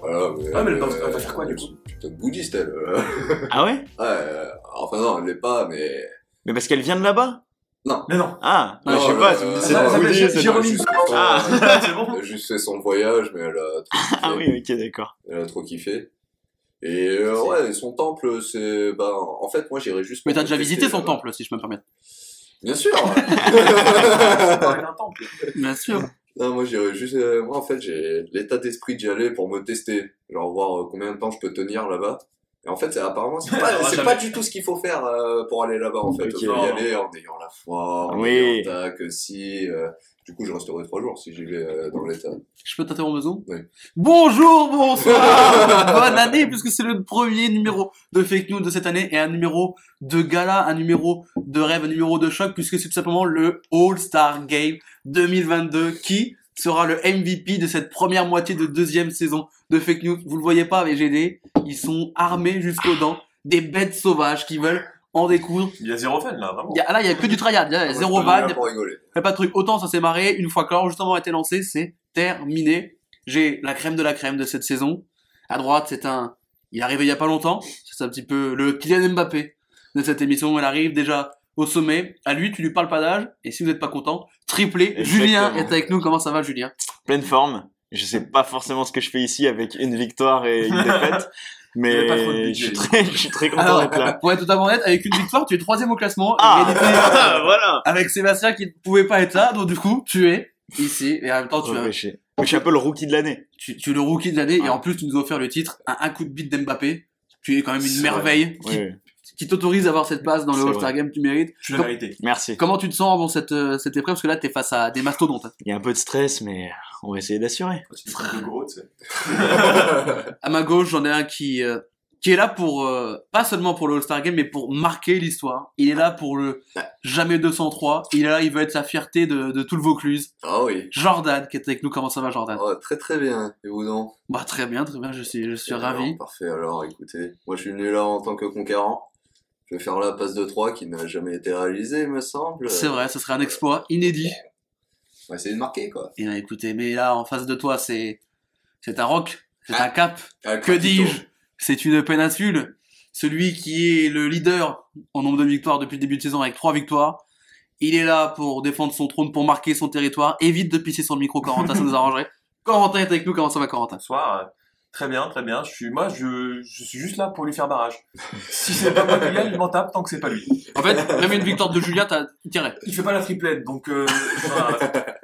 Voilà, mais, Ah, mais elle euh, va- elle va faire quoi, du coup Putain de bouddhiste, elle. euh. Ah ouais? Ouais, euh, enfin non, elle l'est pas, mais... Mais parce qu'elle vient de là-bas? Mais non. Ah, Non, je sais euh, pas, c'est ça c'est s'appelle pas- Ah, Ah. c'est bon. Elle a juste fait son voyage, mais elle a trop kiffé. Ah oui, ok, d'accord. Elle a trop kiffé. Et euh, ouais, son temple, c'est... Bah, en fait, moi, j'irais juste... Mais t'as déjà visité son là-bas. temple, si je peux me permettre. Bien sûr Parler d'un temple. Bien sûr. Non, moi, j'irais juste... euh, moi, en fait, j'ai l'état d'esprit d'y aller pour me tester. Genre, voir euh, combien de temps je peux tenir là-bas. Et en fait, c'est apparemment, c'est pas, c'est pas du tout ce qu'il faut faire euh, pour aller là-bas, en fait. Ok. Il faut y aller en ayant la foi, en Oui. ayant tac, si... euh, Du coup, je resterai trois jours si j'y vais euh, dans l'état. Je peux t'interrompre besoin Oui. Bonjour, bonsoir, bonne année, puisque c'est le premier numéro de fake news de cette année et un numéro de gala, un numéro de rêve, un numéro de choc, puisque c'est tout simplement le All-Star Game 2022 qui sera le MVP de cette première moitié de deuxième saison de fake news. Vous le voyez pas avec GD, ils sont armés jusqu'aux dents, des bêtes sauvages qui veulent en découdre. Il y a zéro fun, là, vraiment. Il y a, là, il y a que du tryhard, il y a Moi, zéro van. Fais pas de truc. Autant ça s'est marré, une fois que l'enregistrement a été lancé, c'est terminé. J'ai la crème de la crème de cette saison. À droite, c'est un, il est arrivé il y a pas longtemps. C'est un petit peu le Kylian Mbappé de cette émission. Elle arrive déjà au sommet. À lui, tu lui parles pas d'âge. Et si vous n'êtes pas content, triplé. Exactement. Julien est avec nous. Comment ça va, Julien? Pleine forme. Je sais pas forcément ce que je fais ici avec une victoire et une défaite. Mais je suis très, je suis très content Alors, d'être là. pour être totalement honnête, avec une victoire, tu es troisième au classement. Ah, voilà. avec Sébastien qui ne pouvait pas être là. Donc, du coup, tu es ici. Et en même temps, tu as, Repêché. Mais je suis un peu le rookie de l'année. tu, tu es le rookie de l'année et en plus tu nous as offert le titre un, un coup de bite d'Mbappé. Tu es quand même une C'est merveille qui, Oui, qui t'autorise à avoir cette place dans le All-Star. Game, tu mérites. Je suis la vérité. Merci. Comment tu te sens avant cette, euh, cette épreuve? Parce que là, t'es face à des mastodontes. hein. Il y a un peu de stress, mais on va essayer d'assurer. C'est un truc de gros, tu sais. À ma gauche, j'en ai un qui, euh, qui est là pour, euh, pas seulement pour le All-Star Game, mais pour marquer l'histoire. Il est là pour le jamais 203. Il est là, il veut être la fierté de, de tout le Vaucluse. Ah oui. Jordan, qui est avec nous. Comment ça va, Jordan? Oh, très très bien. Et vous donc Bah, très bien, très bien. Je suis, je suis Alors, ravi. Parfait, alors écoutez, moi je suis venu là en tant que conquérant. Je vais faire la passe de 3 qui n'a jamais été réalisée, il me semble. C'est vrai, ce serait un exploit inédit. On va essayer de marquer quoi. Et là, écoutez, mais là, en face de toi, c'est, c'est un roc, c'est Ah. un cap. Ah, Que dis-je? C'est une péninsule. Celui qui est le leader en nombre de victoires depuis le début de saison avec trois victoires. Il est là pour défendre son trône, pour marquer son territoire. Évite de pisser sur le micro, Corentin, ça nous arrangerait. Corentin est avec nous, comment ça va, Corentin? Bonsoir. Très bien, très bien. Je suis, moi, je, je suis juste là pour lui faire barrage. Si c'est pas moi qui gagne, il m'en tape tant que c'est pas lui. En fait, même une victoire de Julien, t'as tiré. Il fait pas la triplette, donc, euh.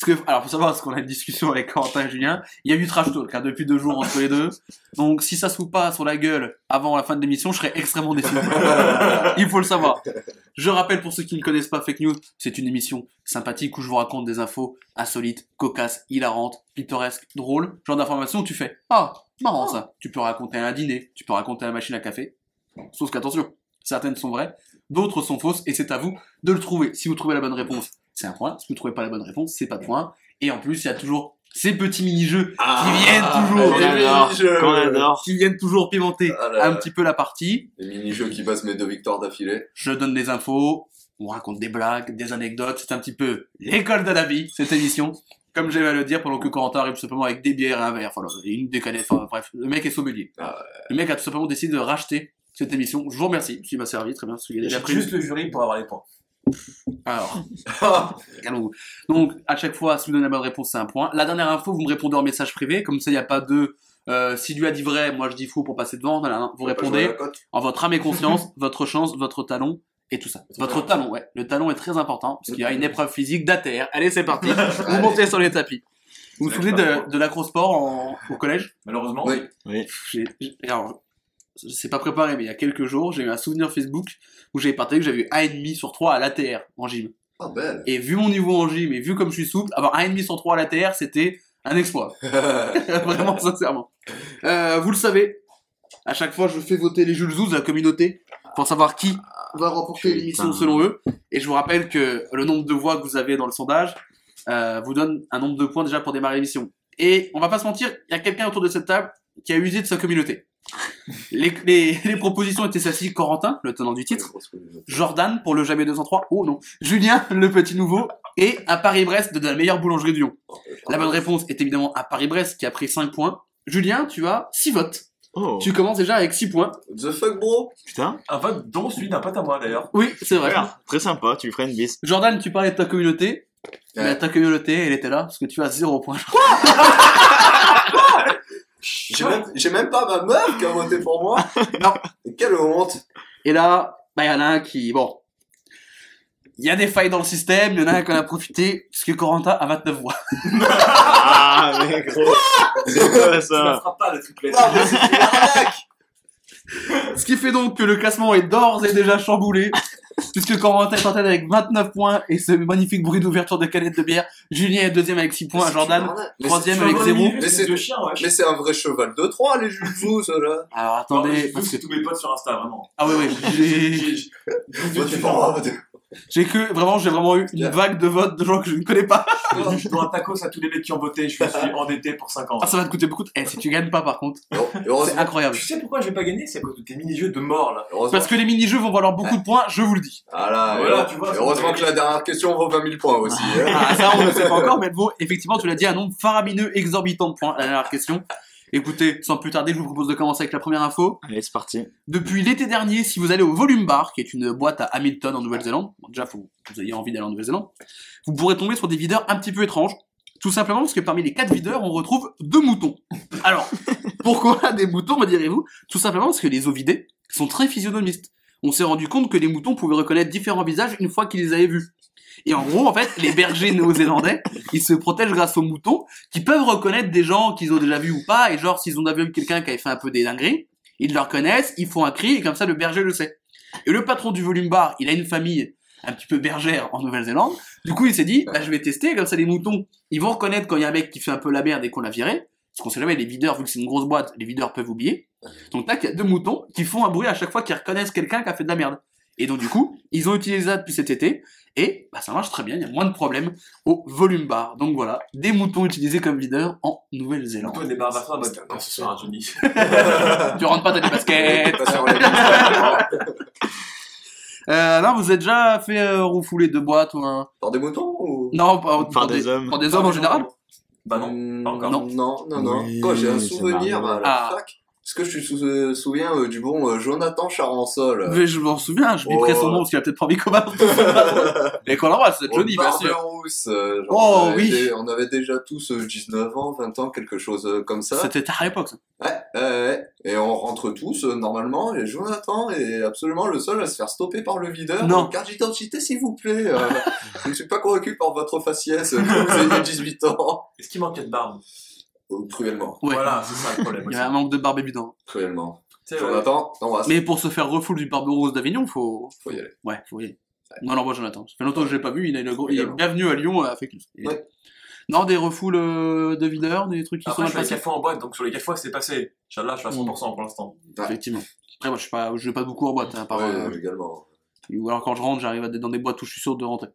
Parce que, alors, faut savoir, parce qu'on a une discussion avec Corentin et Julien, il y a eu trash talk, hein, depuis deux jours entre les deux. Donc, si ça se fout pas sur la gueule avant la fin de l'émission, je serais extrêmement déçu. il faut le savoir. Je rappelle pour ceux qui ne connaissent pas Fake News, c'est une émission sympathique où je vous raconte des infos insolites, cocasses, hilarantes, pittoresques, drôles, genre d'informations où tu fais, ah, marrant ça. Tu peux raconter un dîner, tu peux raconter la machine à café. Sauf qu'attention, certaines sont vraies, d'autres sont fausses, et c'est à vous de le trouver. Si vous trouvez la bonne réponse, c'est un point. Si vous trouvez pas la bonne réponse, c'est pas de point. Et en plus, il y a toujours ces petits mini-jeux qui viennent toujours, qui viennent toujours pimenter Ah là un petit peu la partie. Les mini-jeux qui passent mes deux victoires d'affilée. Je donne des infos, on raconte des blagues, des anecdotes. C'est un petit peu l'école de la vie, cette émission. Comme j'aime à le dire, pendant que Corentin arrive tout simplement avec des bières et un verre, enfin, une des canettes, enfin, bref, le mec est sommelier. Ah Le mec a tout simplement décidé de racheter cette émission. Je vous remercie, s'il m'a servi, très bien, J'ai pris. juste le jury pour avoir les points. Alors. Donc, à chaque fois, si vous donnez la bonne réponse, c'est un point. La dernière info, vous me répondez en message privé, comme ça, il n'y a pas de, euh, si lui a dit vrai, moi je dis faux pour passer devant, voilà, hein. vous répondez en votre âme et conscience, votre chance, votre talon, et tout ça. Votre talon, ouais. Le talon est très important, parce qu'il y a une épreuve physique d'ATR. Allez, c'est parti. vous montez sur les tapis. Vous vous souvenez de, de l'acrosport en, au collège? Malheureusement. Oui. Oui. Alors, c'est pas préparé, mais il y a quelques jours, j'ai eu un souvenir Facebook où j'avais partagé que j'avais eu 1,5 sur 3 à l'ATR en gym. Ah, belle. Et vu mon niveau en gym et vu comme je suis souple, avoir 1,5 sur 3 à l'ATR, c'était un exploit. Vraiment, sincèrement. Euh, vous le savez, à chaque fois, je fais voter les Jules Zouz de la communauté pour savoir qui va remporter l'émission selon eux. Et je vous rappelle que le nombre de voix que vous avez dans le sondage euh, vous donne un nombre de points déjà pour démarrer l'émission. Et on va pas se mentir, il y a quelqu'un autour de cette table qui a usé de sa communauté. Les, les, les propositions étaient celles-ci, Corentin, le tenant du titre, Jordan pour le jamais 203, oh non, Julien, le petit nouveau, et un Paris-Brest de la meilleure boulangerie de Lyon. La bonne réponse est évidemment un Paris-Brest qui a pris 5 points. Julien, tu as 6 votes. Oh, Tu commences déjà avec 6 points. The fuck, bro putain. Un vote dont celui d'un pote à moi d'ailleurs. Oui, c'est vrai. Très sympa, tu lui ferais une bise. Jordan, tu parlais de ta communauté. Ouais. Mais ta communauté, elle était là, parce que tu as 0 points. J'ai même, j'ai même pas ma meuf qui a voté pour moi. Non. Quelle honte. Et là, bah, il y en a un qui, bon. Il y a des failles dans le système, il y en a un qui en a profité, puisque Corentin a 29 voix. Ah, mais gros. C'est quoi Ça ne ça fera pas le triplé. Ah, mais c'est une arnaque. Ce qui fait donc que le classement est d'ores et déjà chamboulé, puisque Corentin est en tête avec 29 points et ce magnifique bruit d'ouverture de canette de bière. Julien est deuxième avec 6 points, Jordan, troisième avec 0. Mais c'est-. Mais un vrai cheval de Troie, les Jules Zouz, là. Alors Non, attendez, mais parce que... c'est tous mes potes sur Insta, vraiment. Ah oui, oui, j'ai... J'ai- pour que, vraiment, j'ai vraiment eu une vague de votes de gens que je ne connais pas. Je dois un tacos à tous les mecs qui ont voté, je suis endetté pour 5 ans. Ah, ça va te coûter beaucoup. de- Eh, si tu gagnes pas, par contre, c'est incroyable. Tu sais pourquoi je vais pas gagner C'est à cause de tes mini-jeux de mort là. Parce que les mini-jeux vont valoir beaucoup de points, je vous le dis. Voilà, Voilà, tu vois, heureusement me que la dernière question vaut 20 000 points aussi. hein. Ah, ça, on ne sait pas encore, mais elle vaut, effectivement, tu l'as dit, un nombre faramineux, exorbitant de points. La dernière question. Écoutez, sans plus tarder, je vous propose de commencer avec la première info. Allez, c'est parti. Depuis l'été dernier, si vous allez au Volume Bar, qui est une boîte à Hamilton en Nouvelle-Zélande, bon, déjà, faut que vous ayez envie d'aller en Nouvelle-Zélande, vous pourrez tomber sur des videurs un petit peu étranges. Tout simplement parce que parmi les quatre videurs, on retrouve deux moutons. Alors, pourquoi des moutons, me direz-vous? Tout simplement parce que les ovidés sont très physionomistes. On s'est rendu compte que les moutons pouvaient reconnaître différents visages une fois qu'ils les avaient vus. Et en gros, en fait, les bergers néo-zélandais, ils se protègent grâce aux moutons, qui peuvent reconnaître des gens qu'ils ont déjà vus ou pas, et genre, s'ils ont déjà vu quelqu'un qui avait fait un peu des dingueries, ils le reconnaissent, ils font un cri, et comme ça, le berger le sait. Et le patron du volume bar, il a une famille un petit peu bergère en Nouvelle-Zélande. Du coup, il s'est dit, bah, je vais tester, comme ça, les moutons, ils vont reconnaître quand il y a un mec qui fait un peu la merde et qu'on l'a viré. Parce qu'on sait jamais, les videurs, vu que c'est une grosse boîte, les videurs peuvent oublier. Donc là, il y a deux moutons qui font un bruit à chaque fois qu'ils reconnaissent quelqu'un qui a fait de la merde. Et donc, du coup, ils ont utilisé ça depuis cet été. Et bah, ça marche très bien, il y a moins de problèmes au volume bar. Donc voilà, des moutons utilisés comme videurs en Nouvelle-Zélande. Toi, des barbafas en mode. Oh, ce sera un Johnny. Tu rentres pas, t'as des baskets. Euh, non, vous êtes déjà fait euh, refouler de boîte ou un... Par des moutons ou? Non, Par des hommes. Par des hommes en général Bah non. Pas encore. Non, non, non. non. Oui, Quoi, j'ai un souvenir à la Ah. fac. Est-ce que je me sou- euh, souviens euh, du bon euh, Jonathan Charançol? Mais je m'en souviens, je biperai Oh. son nom parce qu'il a peut-être pas envie qu'on Et qu'on l'embrasse, c'est Johnny, bien sûr. Euh, genre, Oh, on avait oui. on avait déjà tous euh, 19 ans, 20 ans, quelque chose euh, comme ça. C'était tard à l'époque, ça. Ouais, ouais, ouais. Et on rentre tous, euh, normalement, et Jonathan est absolument le seul à se faire stopper par le videur. Non. Euh, Carte d'identité, s'il vous plaît. euh, je ne suis pas convaincu par votre faciès, euh, que vous ayez 18 ans. Est-ce qu'il manquait de barbe? Cruellement, Ouais. Voilà, c'est ça le problème. Il y avait un manque de barbe évident. cruellement. Tu sais, ouais. Jonathan. Mais pour se faire refoule du barbe rose d'Avignon, faut... Faut y aller. Ouais, faut y aller. Non, non, moi Jonathan. Ça fait longtemps que je l'ai pas vu, il, a le gros... il est bienvenu à Lyon à Fake News. Il est- Ouais. Non, des refoules euh, de videurs, des trucs qui Après, sont je mal suis à passés. 4 fois en boîte, donc sur les 4 fois, c'est passé. Inch'Allah, je suis à 100% pour l'instant. Ouais. Effectivement. Après, moi, je suis pas, je vais pas beaucoup en boîte, hein, par, Ouais, euh, également. ou alors quand je rentre, j'arrive à dans des boîtes où je suis sûr de rentrer.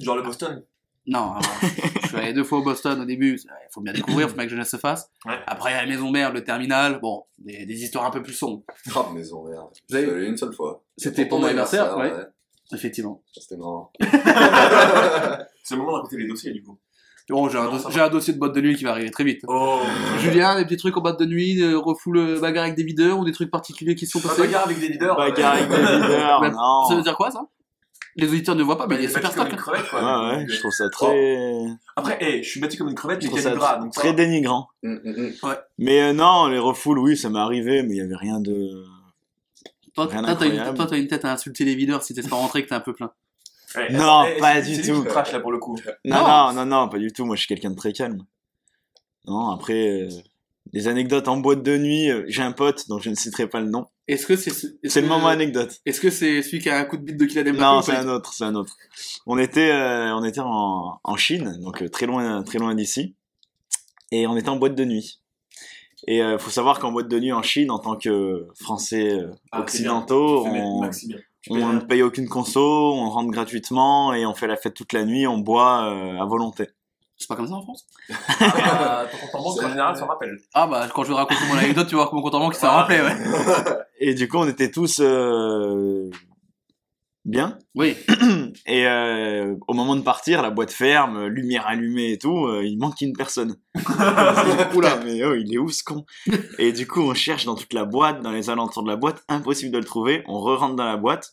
Genre le Boston. Non, alors, je suis allé deux fois au Boston au début, il faut bien découvrir, faut bien que jeunesse se fasse. Ouais. Après, la maison mère, le terminal, bon, des, des histoires un peu plus sombres. Ah, maison, merde. Vous avez- Je suis allé une seule fois. C'était Pour ton anniversaire, ouais. ouais. Effectivement. C'était marrant. C'est le moment de les dossiers, du coup. Bon, j'ai un, va. j'ai un dossier de boîte de nuit qui va arriver très vite. Oh. Julien, des petits trucs en boîte de nuit, euh, refoule bagarre avec des videurs ou des trucs particuliers qui se sont Pas passés bagarre avec des leaders. Bagarre avec des leaders, Ouais, non. Ça veut dire quoi ça? Les auditeurs ne voient pas, mais il est super comme stock. une crevette, Ouais, quoi. ouais, je trouve ça très, Après, hey, je suis bâti comme une crevette, mais a gras, très, donc très ça. dénigrant. Hum, hum, hum. Mais euh, non, les refoules, oui, ça m'est arrivé, mais il y avait rien de. Toi, t'as une, tête à insulter les videurs si t'es pas rentré que t'es un peu plein. Ouais, Non, hey, pas du c'est tout. crache, là, pour le coup. Non, Non. non, non, pas du tout. Moi, je suis quelqu'un de très calme. Non, après, euh, des anecdotes en boîte de nuit. euh, J'ai un pote dont je ne citerai pas le nom. Est-ce que c'est ce- le que- moment anecdote. Est-ce que c'est celui qui a un coup de bite de Kylian Mbappé Non, c'est un autre, c'est un autre. On était, euh, on était en, en Chine, donc euh, très loin, très loin d'ici, et on était en boîte de nuit. Et euh, faut savoir qu'en boîte de nuit en Chine, en tant que Français euh, Ah, occidentaux, on, ne rien. paye aucune conso, on rentre gratuitement et on fait la fête toute la nuit, on boit euh, à volonté. C'est pas comme ça en France Ah, ton compte en banque, en général, s'en rappelle. Ah bah quand je vais raconter mon anecdote, tu vas voir mon compte en banque rappelé, ouais. Et du coup, on était tous euh, bien. Oui. Et euh, au moment de partir, la boîte ferme, lumière allumée et tout, euh, il manque une personne. Oula, mais oh, il est où ce con? Et du coup, on cherche dans toute la boîte, dans les alentours de la boîte, impossible de le trouver. On re-rentre dans la boîte.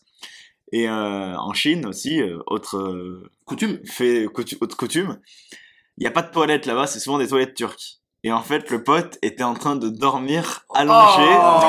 Et euh, en Chine aussi, euh, autre euh, Coutume. fait coutu- autre coutume, il n'y a pas de toilettes là-bas, c'est souvent des toilettes turques. Et en fait, le pote était en train de dormir allongé Oh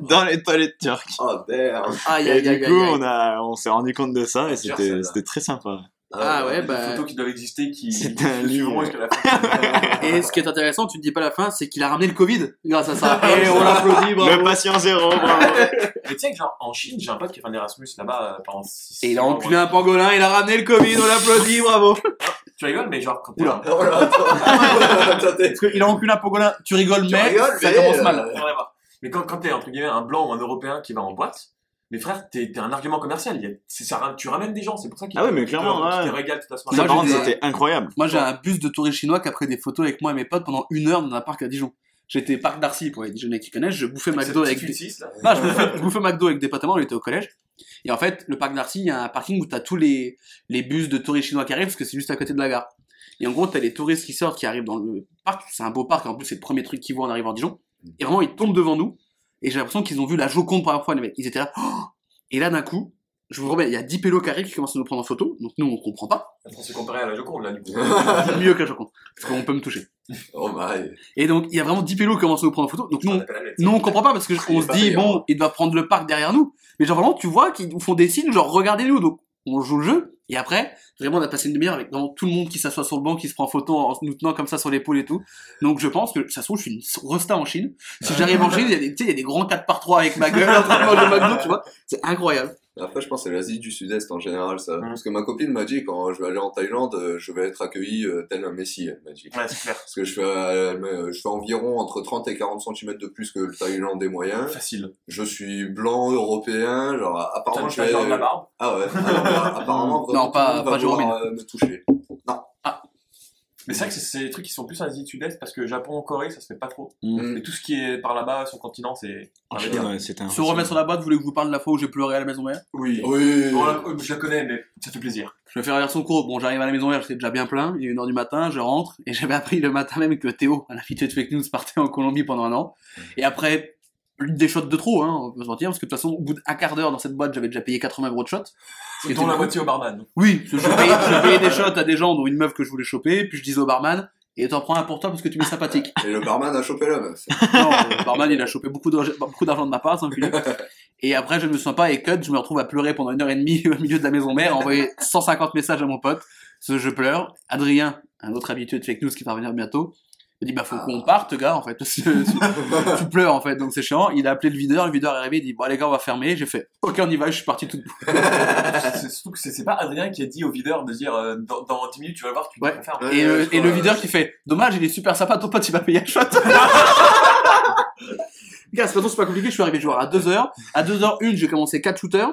dans les toilettes turques. Oh damn. Et aïe du aïe coup, aïe. on a, on s'est rendu compte de ça et c'était très sympa. Ah ouais, Des bah. photos qui doivent exister qui C'est un qui suivront la fin. Et ce qui est intéressant, tu ne dis pas la fin, c'est qu'il a ramené le Covid grâce à ça. Et on l'applaudit, bravo. Le patient zéro, bravo. Mais tu sais que genre en Chine, j'ai un pote qui a fait un Erasmus là-bas euh, pendant 6 Et il a enculé un pangolin, il a ramené le Covid, on l'applaudit, bravo. Tu rigoles, mais genre quand Oula. Qu'il a enculé un pangolin, tu rigoles, Tu mais rigoles, ça mais, commence euh, mal. Mais quand, quand t'es entre guillemets un blanc ou un européen qui va en boîte, mais frère, t'es t'es un argument commercial. Il y a- c'est ça, tu ramènes des gens, c'est pour ça qu'ils Ah te- mais clairement, te ouais. régalent toute la Ça, soirée. Moi, c'était incroyable. Moi, j'ai un bus de touristes chinois qui a pris des photos avec moi et mes potes pendant une heure dans un parc à Dijon. J'étais parc d'Arcy pour les Dijonnais qui connaissent, je bouffais McDo avec des... Non, je bouffais, je bouffais McDo avec des potes à moi, on était au collège. Et en fait, le parc d'Arcy, il y a un parking où t'as tous les, les bus de touristes chinois qui arrivent parce que c'est juste à côté de la gare. Et en gros, t'as les touristes qui sortent, qui arrivent dans le parc. C'est un beau parc, en plus, c'est le premier truc qu'ils voient en arrivant à Dijon. Et vraiment, ils tombent devant nous. Et j'ai l'impression qu'ils ont vu la Joconde pour la première fois, les mecs. Ils étaient là. Oh et là, d'un coup, je vous remets, il y a 10 pélos qui arrivent qui commencent à nous prendre en photo. Donc nous, on comprend pas. On s'est comparé à la Joconde là du coup. C'est mieux que la Joconde. Parce qu'on peut me toucher. Oh my. Et donc, il y a vraiment 10 pélos qui commencent à nous prendre en photo. Donc nous, On nous, on comprend pas parce que on se dit, payant. bon, il doit prendre le parc derrière nous. Mais genre vraiment, tu vois qu'ils nous font des signes, genre regardez-nous. Donc on joue le jeu. Et après, vraiment, on a passé une demi-heure avec tout le monde qui s'assoit sur le banc, qui se prend en photo en nous tenant comme ça sur l'épaule et tout. Donc je pense que ça se trouve, je suis une resta en Chine. Si j'arrive en Chine, il y a des, il y a des grands 4 par 3 avec ma gueule en train de manger McDo, tu vois. C'est incroyable. Après, je pense que c'est l'Asie du Sud-Est en général, ça. Mhm. Parce que ma copine m'a dit, quand je vais aller en Thaïlande, euh, je vais être accueilli euh, tel un messie, elle m'a dit. Ouais, c'est clair. Parce que je fais, euh, je fais environ entre 30 et 40 cm de plus que le Thaïlandais moyen. Facile. Je suis blanc européen, genre apparemment je vais... la barbe? Ah ouais, apparemment Non, pas- pas va euh, me toucher. Mais c'est vrai que c'est- des trucs qui sont plus en Asie du Sud-Est parce que Japon, Corée, ça se fait pas trop. Mm. Mais tout ce qui est par là-bas, sur le continent, c'est. Dire. ouais, Se remettre sur la boîte, vous voulez que je vous parle de la fois où j'ai pleuré à la maison mère Oui. Oui. Bon, là, je la connais, mais ça fait plaisir. Je vais faire la version courte. Bon, j'arrive à la maison mère, j'étais déjà bien plein. Il est 1h du matin, je rentre. Et j'avais appris le matin même que Théo, un habitué de fake news, partait en Colombie pendant un an. Et après, des shots de trop, hein, on peut se mentir, parce que de toute façon, au bout d'un quart d'heure dans cette boîte, j'avais déjà payé 80 euros de shots. Et dont la moitié au barman. Oui, parce que je payais, je payais des shots à des gens, dont une meuf que je voulais choper, puis je disais au barman, et t'en prends un pour toi parce que tu m'es sympathique. Et le barman a chopé la meuf. Non, le barman, il a chopé beaucoup d'argent de ma part, enculé. Et après, je ne me sens pas, et cut, je me retrouve à pleurer pendant une heure et demie au milieu de la maison mère, à envoyer 150 messages à mon pote. Parce que je pleure. Adrien, un autre habitué de fake news qui va revenir bientôt, me dit, bah, faut qu'on parte, gars, en fait. Parce que tu, pleures, en fait, donc c'est chiant. Il a appelé le videur, le videur est arrivé, il dit, bon, les gars, on va fermer. J'ai fait, ok, on y va, je suis parti tout surtout que c'est pas Adrien qui a dit au videur de dire euh, dans, dans 10 minutes tu vas voir, tu Ouais. Ouais. Et, le- et le euh, videur qui fait Dommage, il est super sympa, ton pote il va payer un shot. Gars, c'est pas compliqué, je suis arrivé joueur à 2h. À 2h01, j'ai commencé 4 shooters.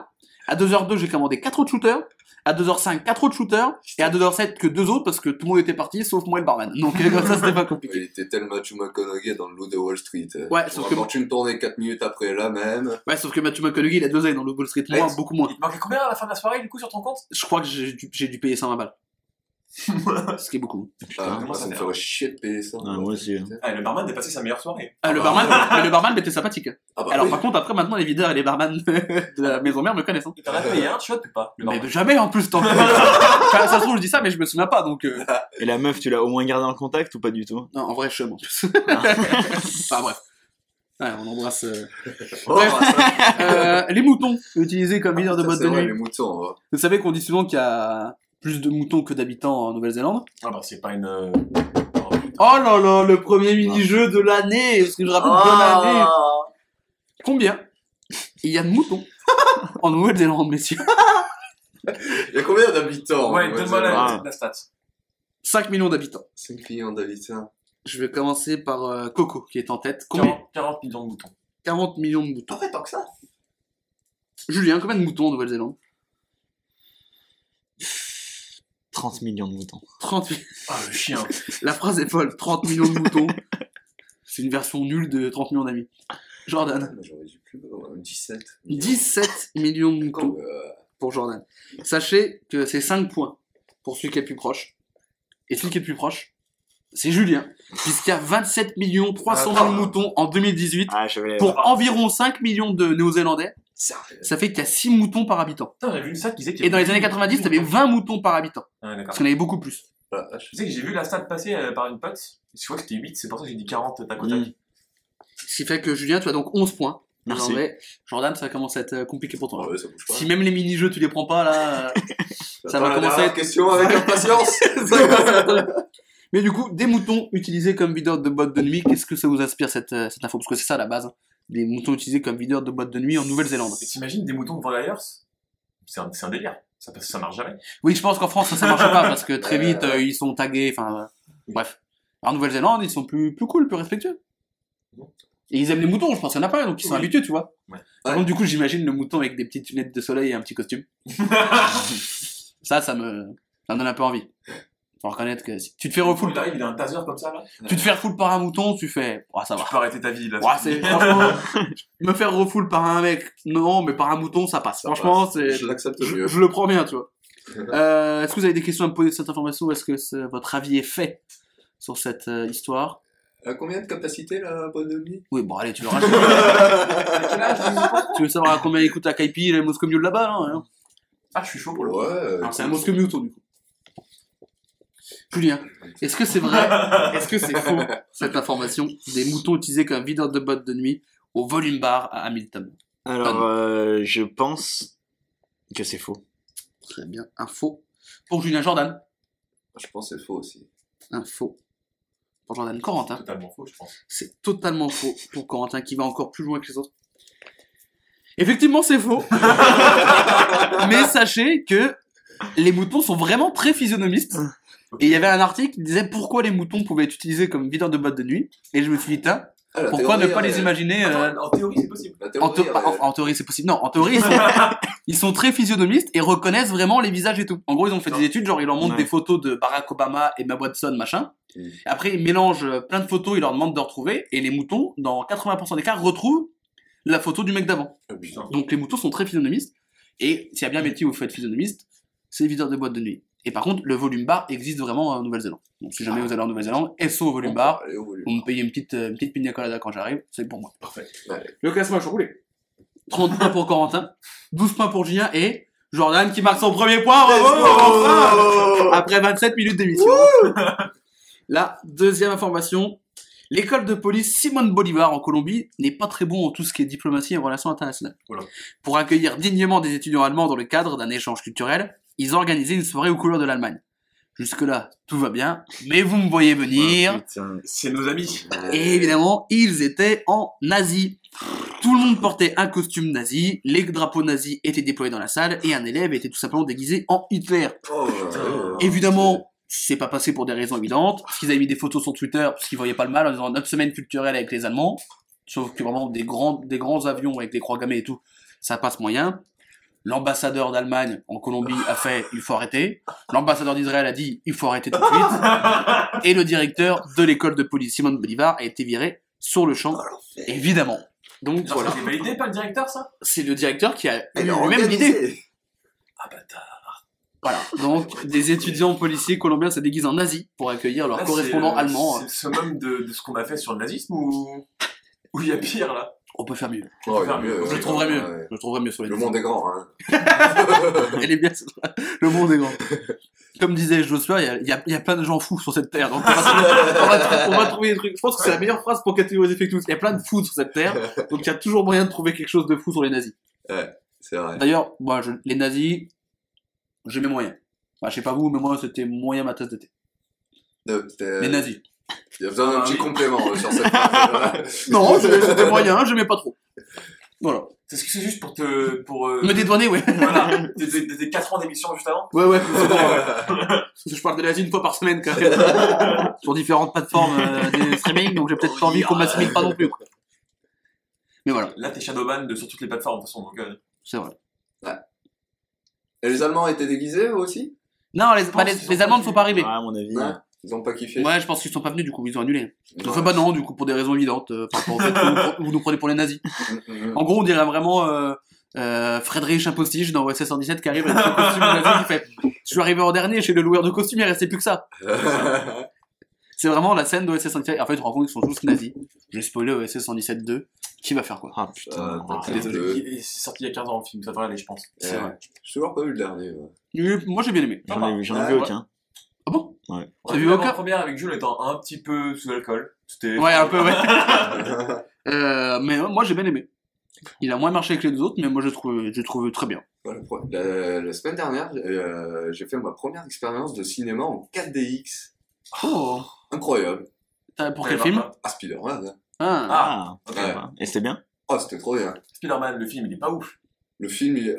À 2h02, j'ai commandé 4 autres shooters. À 2h05, 4 autres shooters. Et à 2h07, que 2 autres parce que tout le monde était parti sauf moi et le barman. Donc comme ça, c'était pas compliqué. Il était tel Matthew McConaughey dans le loup de Wall Street. Ouais, sauf que- Quand tu me tournais 4 minutes après la même. Ouais, sauf que Matthew McConaughey, il a 2 ans dans le Wall Street. Moi, beaucoup moins. Il te manquait combien à la fin de la soirée du coup sur ton compte? Je crois que j'ai dû, j'ai dû payer 120 balles. Ce qui est beaucoup. Ah, comment ça ça me fait ferait chier de payer ça. Ah, moi aussi. ah, Le barman a passé sa meilleure soirée. Ah, le Ah bah, barman, mais le barman était sympathique. Ah bah Alors oui. par contre, après, maintenant, les videurs et les barman de la maison mère me connaissent. hein. T'en as payé un shot ou pas le Mais barman jamais en plus, tant que... Enfin, ça se trouve, je dis ça, mais je me souviens pas, donc... euh, Et la meuf, tu l'as au moins gardé en contact ou pas du tout? Non, en vrai, chum, en plus. enfin, bref. Ouais, on embrasse... euh, Oh, Euh, les moutons, utilisés comme leader de boîte de nuit. les moutons. ouais. Vous savez qu'on dit souvent qu'il y a plus de moutons que d'habitants en Nouvelle-Zélande Ah bah c'est pas une. euh, Oh. Oh là là, le premier mini-jeu de l'année, parce que je rappelle de l'année. Combien il y a de moutons en Nouvelle-Zélande, messieurs Il y a combien d'habitants Ouais, en donne-moi la, Ah. la stat. 5 millions d'habitants. 5 millions d'habitants. Je vais commencer par euh, Coco, qui est en tête. Combien 40, 40 millions de moutons. 40 millions de moutons. Ah ouais, tant que ça Julien, combien de moutons en Nouvelle-Zélande? 30 millions de moutons. 30 Ah, le chien. La phrase est folle, 30 millions de moutons. C'est une version nulle de 30 millions d'amis. Jordan, Ah, J'aurais dû plus. euh, 17. 17 millions de moutons Euh, pour Jordan. Sachez que c'est 5 points pour celui qui est le plus proche. Et celui qui est le plus proche, c'est Julien, puisqu'il y a 27 millions 300 000 Attends. moutons en 2018 Ah, je vais. pour environ 5 millions de Néo-Zélandais. Sérieux. Ça fait qu'il y a 6 moutons par habitant. Putain, j'ai vu une stat qui disait qu'il y Et dans les années 90, t'avais 20 moutons par habitant. Ouais, d'accord. Parce en avait beaucoup plus. Ah, vache. Tu sais que j'ai vu la stat passer euh, par une pote. Je crois que c'était 8, c'est pour ça que j'ai dit 40 tac au tac. Mm. Ce qui fait que Julien, tu as donc 11 points. Merci. Désormais, Jordan, ça commence à être euh, compliqué pour toi. Ah ouais, ça bouge pas. Si même les mini-jeux, tu les prends pas, là... euh, ça va commencer à être- question avec impatience. ça commence à être- Mais du coup, des moutons utilisés comme videur de boîte de nuit, qu'est-ce que ça vous inspire cette, euh, cette info? Parce que c'est ça la base. hein. Des moutons utilisés comme videur de boîte de nuit en Nouvelle-Zélande. Et t'imagines des moutons l'ailleurs C'est un, délire. Ça, ça marche jamais. Oui, je pense qu'en France, ça, ça marche pas parce que très vite, euh, ils sont tagués. Enfin, euh, bref. En Nouvelle-Zélande, ils sont plus, plus cool, plus respectueux. Et ils aiment les moutons, je pense qu'il y en a pas, donc ils sont Oui. habitués, tu vois. Ouais. Par contre, du coup, j'imagine le mouton avec des petites lunettes de soleil et un petit costume. ça, ça me, ça me donne un peu envie. Faut reconnaître que si tu te fais refoule, Il arrive, il a un taser comme ça là. tu te fais refoule par un mouton, tu fais, oh, ça va. Tu peux arrêter ta vie là. Ouais, c'est, franchement, me faire refoule par un mec, non, mais par un mouton, ça passe. Ça franchement, passe. c'est, Je l'accepte je, mieux. je le prends bien, tu vois. Euh, est-ce que vous avez des questions à me poser sur cette information ou est-ce que c'est- votre avis est fait sur cette euh, histoire? Euh, combien de capacité la boîte de nuit Oui, bon, allez, tu le rajoutes. tu veux savoir à combien il coûte la Kaipi et le Moscow Mule là-bas là, hein? Ah, je suis chaud pour le Ouais. Alors, c'est un Moscow Mule, du coup. Julien, est-ce que c'est vrai Est-ce que c'est faux cette information des moutons utilisés comme videur de boîte de nuit au volume bar à Hamilton Alors, euh, je pense que c'est faux. Très bien, un faux. Pour Julien Jordan, Je pense que c'est faux aussi. un faux. Pour Jordan Corentin, Totalement faux, je pense. c'est totalement faux pour Corentin qui va encore plus loin que les autres. Effectivement, c'est faux. Mais sachez que les moutons sont vraiment très physionomistes. Et il y avait un article qui disait pourquoi les moutons pouvaient être utilisés comme videur de boîte de nuit. Et je me suis dit, tiens, Ah, pourquoi ne pas les imaginer euh, Attends, en théorie, c'est possible. En, théorie, théo- euh, en- en théorie, c'est possible. Non, en théorie, ils sont, ils sont très physionomistes et reconnaissent vraiment les visages et tout. En gros, ils ont fait des études, genre ils leur montrent Ouais. des photos de Barack Obama et Emma Watson, machin. Mm. Et après, ils mélangent euh, plein de photos, ils leur demandent de retrouver. Et les moutons, dans 80% des cas, retrouvent la photo du mec d'avant. ah. Donc les moutons sont très physionomistes. Et s'il y a bien un métier où vous faites physionomiste, c'est videur de boîte de nuit. Et par contre, le volume bar existe vraiment en Nouvelle-Zélande. Donc si jamais vous allez en Nouvelle-Zélande, SO au volume bar, vous me payez une petite, une petite pina colada quand j'arrive, c'est pour moi. Parfait. Le classement est roulé. 30 points pour Corentin, 12 points pour Julien et Jordan qui marque son premier point. Bravo, Après 27 minutes d'émission. La deuxième information. L'école de police Simon Bolivar en Colombie n'est pas très bon en tout ce qui est diplomatie et relations internationales. Pour accueillir dignement des étudiants allemands dans le cadre d'un échange culturel, ils organisé une soirée aux couleurs de l'Allemagne. Jusque-là, tout va bien, mais vous me voyez venir. Oh. C'est nos amis. Et évidemment, ils étaient en nazi. Tout le monde portait un costume nazi, les drapeaux nazis étaient déployés dans la salle, et un élève était tout simplement déguisé en Hitler. Oh, ouais. Évidemment, c'est pas passé pour des raisons évidentes, parce qu'ils avaient mis des photos sur Twitter, parce qu'ils voyaient pas le mal en disant notre semaine culturelle avec les Allemands, sauf que vraiment des grands, des grands avions avec des croix gammées et tout, ça passe moyen. L'ambassadeur d'Allemagne en Colombie a fait il faut arrêter. L'ambassadeur d'Israël a dit il faut arrêter tout de suite. Et le directeur de l'école de police Simon Bolivar a été viré sur le champ, évidemment. Donc voilà, C'était validé par le directeur, ça? C'est le directeur qui a lui-même l'idée. Ah, bâtard. Voilà, donc des étudiants policiers colombiens se déguisent en nazis pour accueillir Là, correspondants c'est, euh, allemands. C'est le summum de, de ce qu'on a fait sur le nazisme ou. Ou il y a pire là? On peut faire mieux. Je mieux, Je ouais, le trouverais ouais, mieux. ouais. Je le trouverais mieux sur les Le monde est grand, hein. Elle est bien, le monde est grand. Comme disait Joshua, il y y y a plein de gens fous sur cette terre. Donc on va, trouver- on va trou- on va trouver des trucs. Je pense que c'est la meilleure phrase pour catégoriser fake news. Il y a plein de fous sur cette terre. Donc il y a toujours moyen de trouver quelque chose de fou sur les nazis. C'est vrai. D'ailleurs, moi, je- les nazis, j'ai mes moyens. Bah, je sais pas vous, mais moi, c'était moyen ma tasse de thé. Les nazis. Il y a besoin d'un Ah, petit complément euh, sur cette phrase. Non, je- c'était moyen, j'aimais pas trop. Voilà. C'est ce que c'est juste pour te. Pour, euh, Me dédouaner, ouais. Voilà, des, des, des 4 ans d'émission juste avant. Ouais, ouais, ouais. Je parle de l'Asie une fois par semaine, quand même. Sur différentes plateformes euh, des streaming, donc j'ai peut-être pas envie qu'on m'assimile pas non plus, quoi. Mais voilà, Là, t'es Shadowban de, sur toutes les plateformes, de toute façon. Donc, euh, c'est vrai. Et les Allemands étaient déguisés eux aussi? Non, les, bah, les, Allemands ne sont pas arrivés. Ouais, à mon avis. Ouais. Ils ont pas kiffé Ouais, je pense qu'ils sont pas venus, du coup, ils ont annulé. Ouais. Enfin, bah non, du coup, pour des raisons évidentes, euh, par rapport au fait que vous, nous pre- vous nous prenez pour les nazis. Mm, mm, mm. En gros, on dirait vraiment euh, euh, Frédéric Impostige dans OSS 117 qui arrive avec son costume nazi qui fait Je suis arrivé en dernier chez le loueur de costumes, il restait plus que ça. C'est vraiment la scène d'OSS 117. En fait, tu te rends compte qu'ils sont tous nazis. J'ai spoilé OSS 117 2. Qui va faire quoi Ah putain. Euh, Ah, désolé. Euh. Il- C'est sorti il y a 15 ans le film, ça devrait aller, je pense. C'est Ouais. vrai. J'ai toujours pas vu le dernier. ouais. Euh, Moi, j'ai bien aimé. J'en ai vu, j'en ai Ouais. Ah T'as a vu la aucun première avec Jules étant un petit peu sous l'alcool. C'était. Ouais, un peu, ouais. Euh, mais euh, moi, j'ai bien aimé. Il a moins marché que les deux autres, mais moi, j'ai trouvé, j'ai trouvé très bien. Voilà, la, la semaine dernière, euh, j'ai fait ma première expérience de cinéma en 4DX. Oh Incroyable. Pour quel film? Martin. Ah, Spider-Man. Ah. Ah. Et c'était bien? Oh, c'était trop bien. Spider-Man, le film, il est pas ouf. Le film, il est.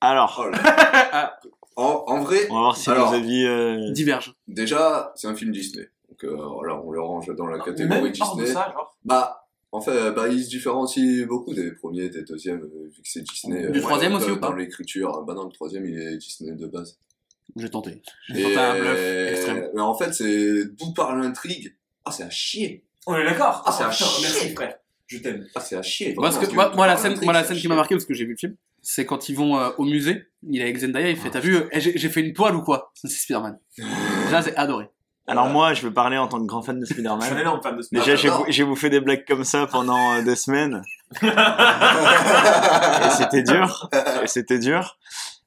Alors, Oh là. en, en vrai, on va voir si Alors. nos avis. euh, Diverge. déjà, c'est un film Disney. Donc euh, voilà, on le range dans la Même catégorie hors de Disney. ça, genre. Bah, en fait, bah, il se différencie beaucoup des premiers, des deuxièmes, euh, vu que c'est Disney. Du euh, troisième dans- aussi ou pas Dans l'écriture. Bah non, le troisième, il est Disney de base. J'ai tenté. J'ai tenté un bluff extrême. mais en fait, c'est d'où part l'intrigue? Ah, c'est à chier. On est d'accord Ah, c'est Oh, un putain, chier. Merci, frère. Je t'aime. Ah, c'est à chier. Parce que Vraiment, moi, moi, la scène, moi, la à scène qui m'a marqué parce que j'ai vu le film, c'est quand ils vont euh, au musée. Il est avec Zendaya, il fait T'as vu, euh, eh, j'ai j'ai fait une toile ou quoi? Ça, C'est Spider-Man. C'est adoré. Alors moi, je veux parler en tant que grand fan de Je suis un Spider-Man. énorme fan de Spider-Man. Déjà, j'ai bou- j'ai bouffé des blagues comme ça pendant euh, deux semaines. Et c'était dur. Et c'était dur.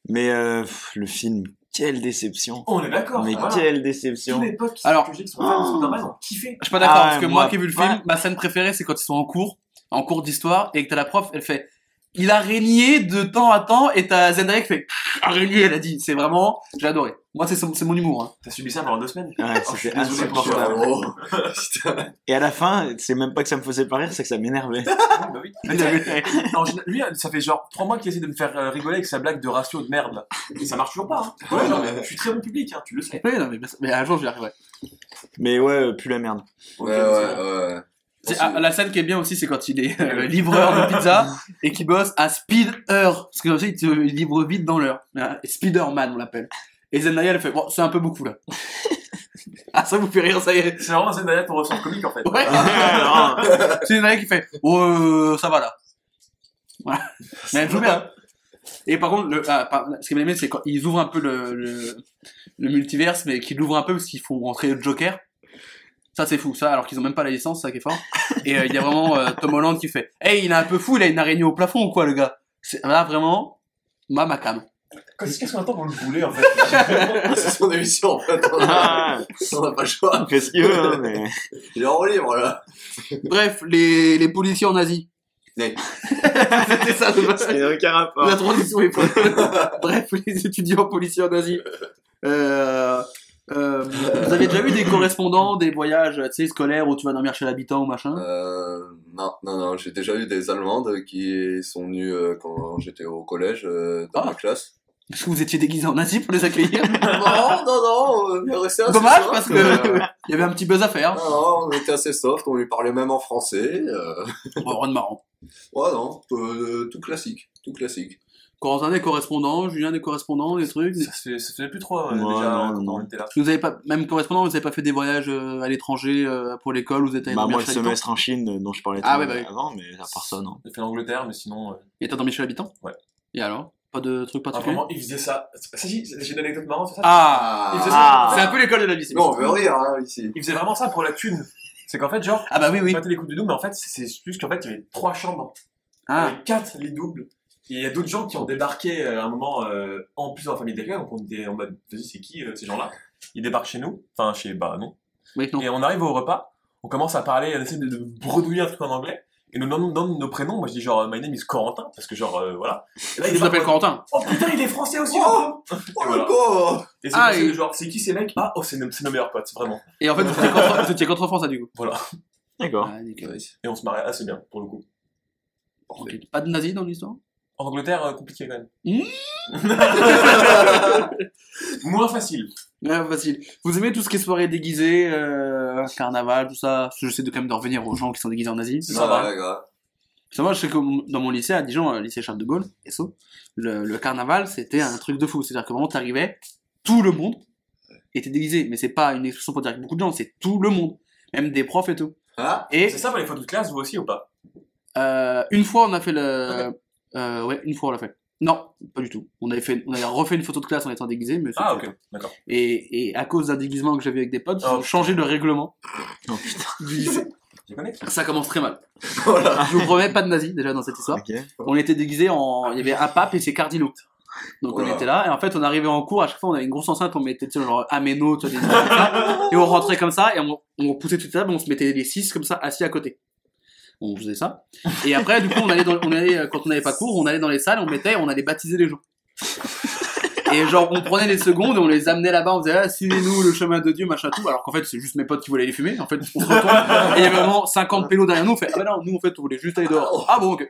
Mais euh, pff, le film, quelle déception. On est d'accord. Mais voilà. quelle Tous déception. les potes qui Alors- que j'ai qui sont fans de Spider-Man ont kiffé. Je suis pas d'accord, Ah, parce que moi- moi qui ai vu le film, Ouais. ma scène préférée, c'est quand ils sont en cours, en cours d'histoire, et que t'as la prof, elle fait Il a régné de temps à temps, et t'as Zendaya qui fait A régné, elle a dit. C'est vraiment, j'ai adoré. Moi, c'est mon humour. Hein. T'as subi ça pendant deux semaines? Ouais, Oh, je c'était insupportable. Oh. Et à la fin, c'est même pas que ça me faisait pas rire, c'est que ça m'énervait. Ah, bah oui. Lui, ça fait genre trois mois qu'il essaie de me faire euh, rigoler avec sa blague de ratio de merde là. Et ça marche toujours pas. Hein. Ouais, genre, je suis très bon public, hein, tu le sais. Non, mais, mais un jour, j'y arriverai. Mais ouais, euh, plus la merde. Ouais, ouais, ouais. Ah, la scène qui est bien aussi, c'est quand il est euh, livreur de pizza et qu'il bosse à Speed Heure. Parce que comme ça, il te il livre vite dans l'heure. Ah, Spider-Man, on l'appelle. Et Zendaya, elle fait Bon, c'est un peu beaucoup là. ah, ça vous fait rire, ça y est. C'est vraiment Zendaya ton ressort comique en fait. Ouais. C'est Zendaya qui fait Oh, euh, ça va là. Voilà. Mais elle joue bien. Et par contre, le, ah, par- ce qui m'a aimé, c'est quand ils ouvrent un peu le, le, le multiverse, mais qu'ils l'ouvrent un peu parce qu'ils font rentrer le Joker. Ça, c'est fou, ça, alors qu'ils ont même pas la licence, ça qui est fort. Et euh, il y a vraiment euh, Tom Holland qui fait Hey, il est un peu fou, il a une araignée au plafond ou quoi, le gars C'est là, vraiment, ma ma cam. Qu'est-ce qu'on attend pour le bouler en fait C'est son émission en fait. Ah, On n'a pas le choix. il fait ce qu'il veut, hein, mais... Il est en libre là. Bref, les, les policiers en Asie. C'était ça, de base. Il n'y a aucun rapport. La transition est. Bref, les étudiants policiers en Asie. Euh, euh, vous avez déjà eu des correspondants, des voyages tu sais, scolaires où tu vas dormir chez l'habitant ou machin? Euh, non, non, non, j'ai déjà eu des Allemandes qui sont venues euh, quand j'étais au collège euh, dans Ah. ma classe. Est-ce que vous étiez déguisés en Asie pour les accueillir non, non, non, euh, restez assez Dommage soft, parce que euh, il y avait un petit buzz à faire. non, non, on était assez soft, on lui parlait même en français. Euh... Bon, rien de marrant. Ouais, non, euh, tout classique, tout classique. Corentin des correspondants, Julien des correspondants, des trucs. ça, se fait, ça se plus trop euh, Ouais, déjà non, quand non. on était là. Vous avez pas, même correspondant, vous avez pas fait des voyages euh, à l'étranger euh, pour l'école, vous êtes allé Bah, dormir moi, le chez l'habitant semestre en Chine euh, dont je parlais Ah tout ouais, bah oui. avant, mais à part ça, non. J'ai fait l'Angleterre, mais sinon. euh, Et t'as dormi chez l'habitant Ouais. Et alors? Pas de trucs ah, particuliers? vraiment, il faisait ça. Ça, si, j'ai une anecdote marrante sur ça? Ah, Il faisait Ah. ça. C'est un peu l'école de la vie, c'est Non, on veut rire hein, ici. Il faisait vraiment ça pour la thune. C'est qu'en fait, genre, Ah bah oui, oui. on battait les coups du double, mais en fait, c'est c'est juste qu'en fait, il y avait trois chambres. Ah, avec quatre lits doubles. Il y a d'autres gens qui ont débarqué euh, à un moment euh, en plus dans la famille d'accueil, donc on était en mode, vas-y, c'est qui euh, ces gens-là? Ils débarquent chez nous, enfin chez, bah non. oui, non. Et on arrive au repas, on commence à parler, on essaie de, de bredouiller un truc en anglais, Et nous donnons donnons nos prénoms. Moi, je dis genre, my name is Corentin, parce que genre, euh, voilà. Et là, il m'appelle va- Corentin. Oh putain, il est français aussi, Oh. Oh Et le voilà. pauvre Et c'est Ah, et- genre, c'est qui ces mecs? Ah, oh, c'est nos, c'est nos meilleurs potes, vraiment. Et en fait, vous étiez contre, vous étiez contre France, du coup. D'accord. Ah, nickel. Et on se marrait assez bien, pour le coup. Ok. Pas de nazis dans l'histoire? En Angleterre, euh, compliqué quand même. Mmh. Moins facile. Ouais, facile. Vous aimez tout ce qui est soirée déguisée, euh, carnaval, tout ça? Parce que J'essaie de quand même de revenir aux gens qui sont déguisés en nazis. Ça va. Ouais, grave. Ça va, je sais que dans mon lycée, à Dijon, euh, lycée Charles de Gaulle, SO, le, le carnaval, c'était un truc de fou. C'est-à-dire que vraiment, t'arrivais, tout le monde était déguisé. Mais c'est pas une expression pour dire que beaucoup de gens, c'est tout le monde. Même des profs et tout. Ah Et C'est ça pour les photos de classe, vous aussi ou pas? Euh, une fois, on a fait le... Euh, ouais, une fois, on l'a fait. Non, pas du tout. On avait, fait, on avait refait une photo de classe en étant déguisé, mais Ah, ok, d'accord. Et, et à cause d'un déguisement que j'avais avec des potes, ils Oh, ont changé le règlement Oh putain. du lycée. Ça commence très mal. Voilà. Je vous promets, pas de nazis déjà dans cette histoire. Ok. On était déguisés en. Il y avait un pape et ses cardinaux. Donc on était là, et en fait on arrivait en cours, à chaque fois on avait une grosse enceinte, on mettait tu sais, genre améno, tu vois, des trucs comme ça, et on rentrait comme ça, et on, on poussait toute la table, on se mettait les six comme ça, assis à côté. On faisait ça. Et après, du coup, on allait, euh, quand on n'avait pas cours, on allait dans les salles, on mettait, on allait baptiser les gens. Et genre, on prenait les secondes et on les amenait là-bas, on faisait, ah, suivez-nous le chemin de Dieu, machin tout, alors qu'en fait, c'est juste mes potes qui voulaient aller fumer. En fait, on se retourne, et il y avait vraiment 50 pélos derrière nous, on fait, ah bah non, nous, en fait, on voulait juste aller dehors. Ah bon, ok.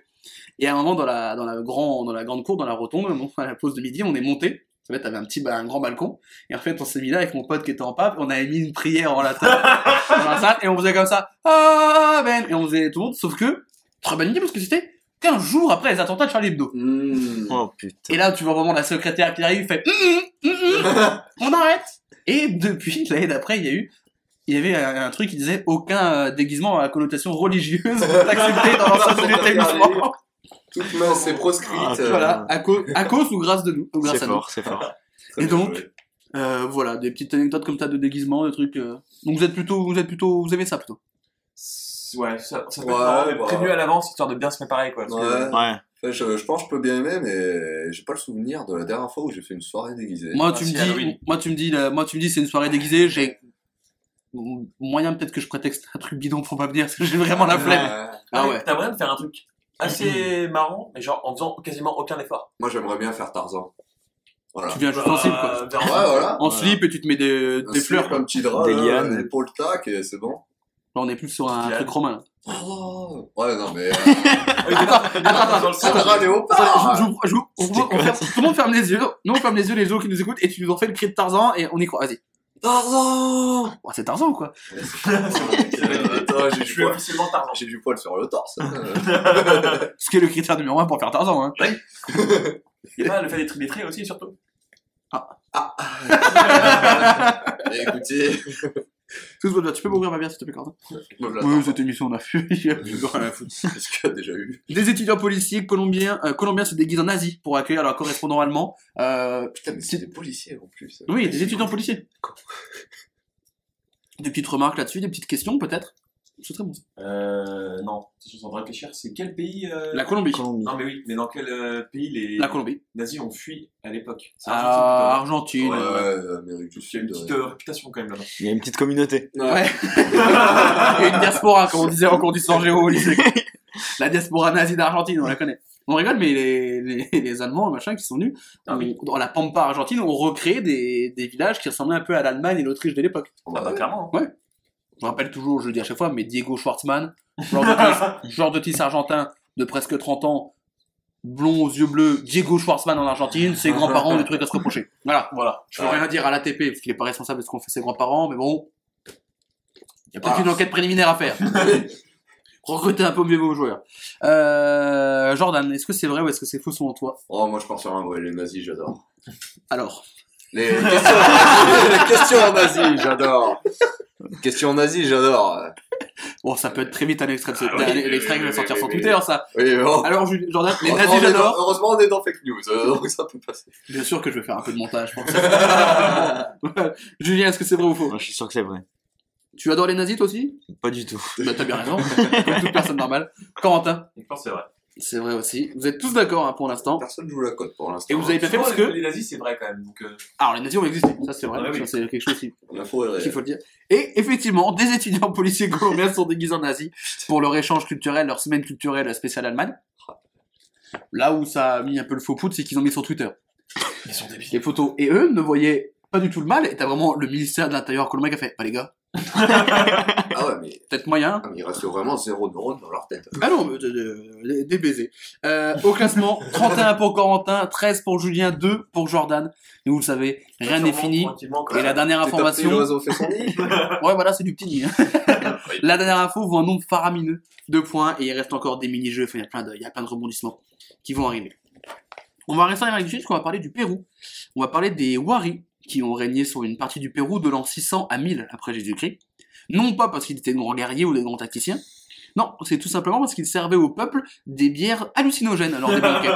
Et à un moment, dans la, dans dans la grande cour, dans la rotonde, à la pause de midi, on est monté. En fait, t'avais un petit, un grand balcon. Et en fait, on s'est mis là avec mon pote qui était en pape. On avait mis une prière en latin dans la salle. Et on faisait comme ça. Amen. Et on faisait tout le monde. Sauf que, très bonne idée parce que c'était 15 jours après les attentats de Charlie Hebdo. Mmh. Oh putain. Et là, tu vois vraiment la secrétaire qui arrive, fait, Hum, hum, hum, on arrête. Et depuis, l'année d'après, il y a eu, il y avait un, un truc qui disait aucun euh, déguisement à connotation religieuse n'est accepté dans l'ensemble de l'établissement. Toute main, c'est proscrite. Ah, euh, Voilà, à, cause à cause ou grâce de nous, ou grâce C'est à nous. fort, c'est fort. Et donc. Euh, voilà, des petites anecdotes comme ça de déguisement, des trucs. euh. Donc vous êtes plutôt, vous êtes plutôt, vous aimez ça plutôt? Ouais, ça, ça peut Ouais, être marrant, mais bah. prévenu à l'avance, histoire de bien se préparer, quoi. parce que- Ouais. Ouais. Enfin, je, je pense que je peux bien aimer, mais j'ai pas le souvenir de la dernière fois où j'ai fait une soirée déguisée. Moi, Ah, tu me dis, Halloween. moi tu me dis, là, moi tu me dis, c'est une soirée déguisée. J'ai moyen peut-être que je prétexte un truc bidon pour pas venir parce que j'ai vraiment la flemme. Ouais. Ah Ouais, ouais. T'as moyen de faire un truc assez marrant, mais genre en faisant quasiment aucun effort. Moi, j'aimerais bien faire Tarzan. Voilà. Tu viens juste en slip quoi. Euh, Ouais, voilà. En Voilà. slip et tu te mets des, des fleurs. Quoi. un petit drap, Des lianes. l'épaule tac, et c'est bon. Là, on est plus sur un truc romain. Là. Oh ouais, non, mais. euh, attends, attends, léopard je, je, je, on- on- on ferme- tout le monde ferme les yeux. Nous on ferme les yeux les gens qui nous écoutent et tu nous en fais le cri de Tarzan et on y croit. Vas-y. Tarzan Oh, c'est Tarzan ou quoi Attends, j'ai Je du suis poil. officiellement Tarzan. J'ai du poil sur le torse. Ce qui est le critère numéro un pour faire Tarzan. Hein. Et pas le fait d'être illettré aussi, surtout? Et écoutez, Excuse-moi, tu peux m'ouvrir ma bière s'il te plaît, Quentin. Oui, cette émission on a fait. il y a plus rien à foutre. Qu'est-ce qu'il y a déjà eu Des étudiants policiers colombiens, euh, colombiens se déguisent en nazis pour accueillir leur correspondant allemand. Euh, Putain, mais c'est des policiers en plus. oui, des étudiants policiers. Des petites remarques là-dessus, des petites questions peut-être? C'est très bon. ça. Euh, non, je suis en train de réfléchir. C'est quel pays euh, La Colombie. Colombie. Non, mais oui, mais dans quel euh, pays les La Colombie. nazis ont fui à l'époque? C'est Ah, Argentine, Argentine. Ouais, ouais, Amérique du plutôt. Il y a une Sud. petite euh, réputation quand même là-bas. Il y a une petite communauté. Ouais. Il y a une diaspora, comme on disait en cours d'histoire géo au lycée. La diaspora nazie d'Argentine, on la connaît. On rigole, mais les, les, les Allemands, machin, qui sont venus, Ah oui. dans la Pampa argentine, ont recréé des, des villages qui ressemblaient un peu à l'Allemagne et l'Autriche de l'époque. Ah bah clairement. hein. Je me rappelle toujours, je le dis à chaque fois, mais Diego Schwartzmann, joueur de tennis, joueur de tennis argentin de presque 30 ans, blond aux yeux bleus, Diego Schwartzmann en Argentine, ses grands-parents ont des trucs à se reprocher. Voilà. Voilà. Je veux rien dire à l'ATP, parce qu'il est pas responsable de ce qu'ont fait ses grands-parents, mais bon. Il y a peut-être Ah. une enquête préliminaire à faire. Recruter un peu mieux vos joueurs. Euh, Jordan, est-ce que c'est vrai ou est-ce que c'est faux selon toi? Oh, moi je pense sur un vrai, les nazis, j'adore. Alors, Les questions, les questions nazis, j'adore. Questions nazis, j'adore. bon, ça peut être très vite un extrait, de ce- Ah oui, l'extrait oui, qui va oui, sortir oui, sur oui. Twitter, ça. Oui, bon. Alors, Jordan, les nazis, j'adore. Heureusement, on est dans fake news, euh, donc ça peut passer. Bien sûr que je vais faire un peu de montage pour ça. Julien, est-ce que c'est vrai ou faux? Moi, je suis sûr que c'est vrai. Tu adores les nazis toi aussi? Pas du tout. Bah t'as bien raison, comme toute personne normale. Corentin? Je pense que c'est vrai. C'est vrai aussi. Vous êtes tous d'accord hein, pour l'instant. Personne joue la cote pour l'instant. Et vous avez bien fait parce les- que. Les nazis, c'est vrai quand même. Donc, euh, Alors, les nazis ont existé, ça c'est vrai, Ah oui. ça c'est quelque chose qu'il faut le dire. Et effectivement, des étudiants policiers colombiens sont déguisés en nazis pour leur échange culturel, leur semaine culturelle spéciale Allemagne. Là où ça a mis un peu le faux poudre, c'est qu'ils ont mis sur Twitter ils sont débiles. les photos. Et eux ne voyaient pas du tout le mal. Et t'as vraiment le ministère de l'Intérieur colombien qui a fait, bah les gars, Ah ouais, mais peut-être moyen. ah, mais il reste vraiment zéro neurone dans leur tête. Ah non, mais de- de- de- des baisers. Euh, au classement, 31 pour Corentin, 13 pour Julien, 2 pour Jordan. Et vous le savez, rien n'est fini. Et la dernière information, l'oiseau fait son nid. ouais voilà, c'est du petit nid. hein. la dernière info vaut un nombre faramineux, 2 points, et il reste encore des mini-jeux, enfin, il y a plein de, il y a plein de rebondissements qui vont arriver. On va rester en Amérique du Sud, parce qu'on va parler du Pérou. On va parler des Wari, qui ont régné sur une partie du Pérou de l'an 600 à 1000 après Jésus-Christ. Non pas parce qu'ils étaient de grands guerriers ou des grands tacticiens, non, c'est tout simplement parce qu'ils servaient au peuple des bières hallucinogènes lors des banquets.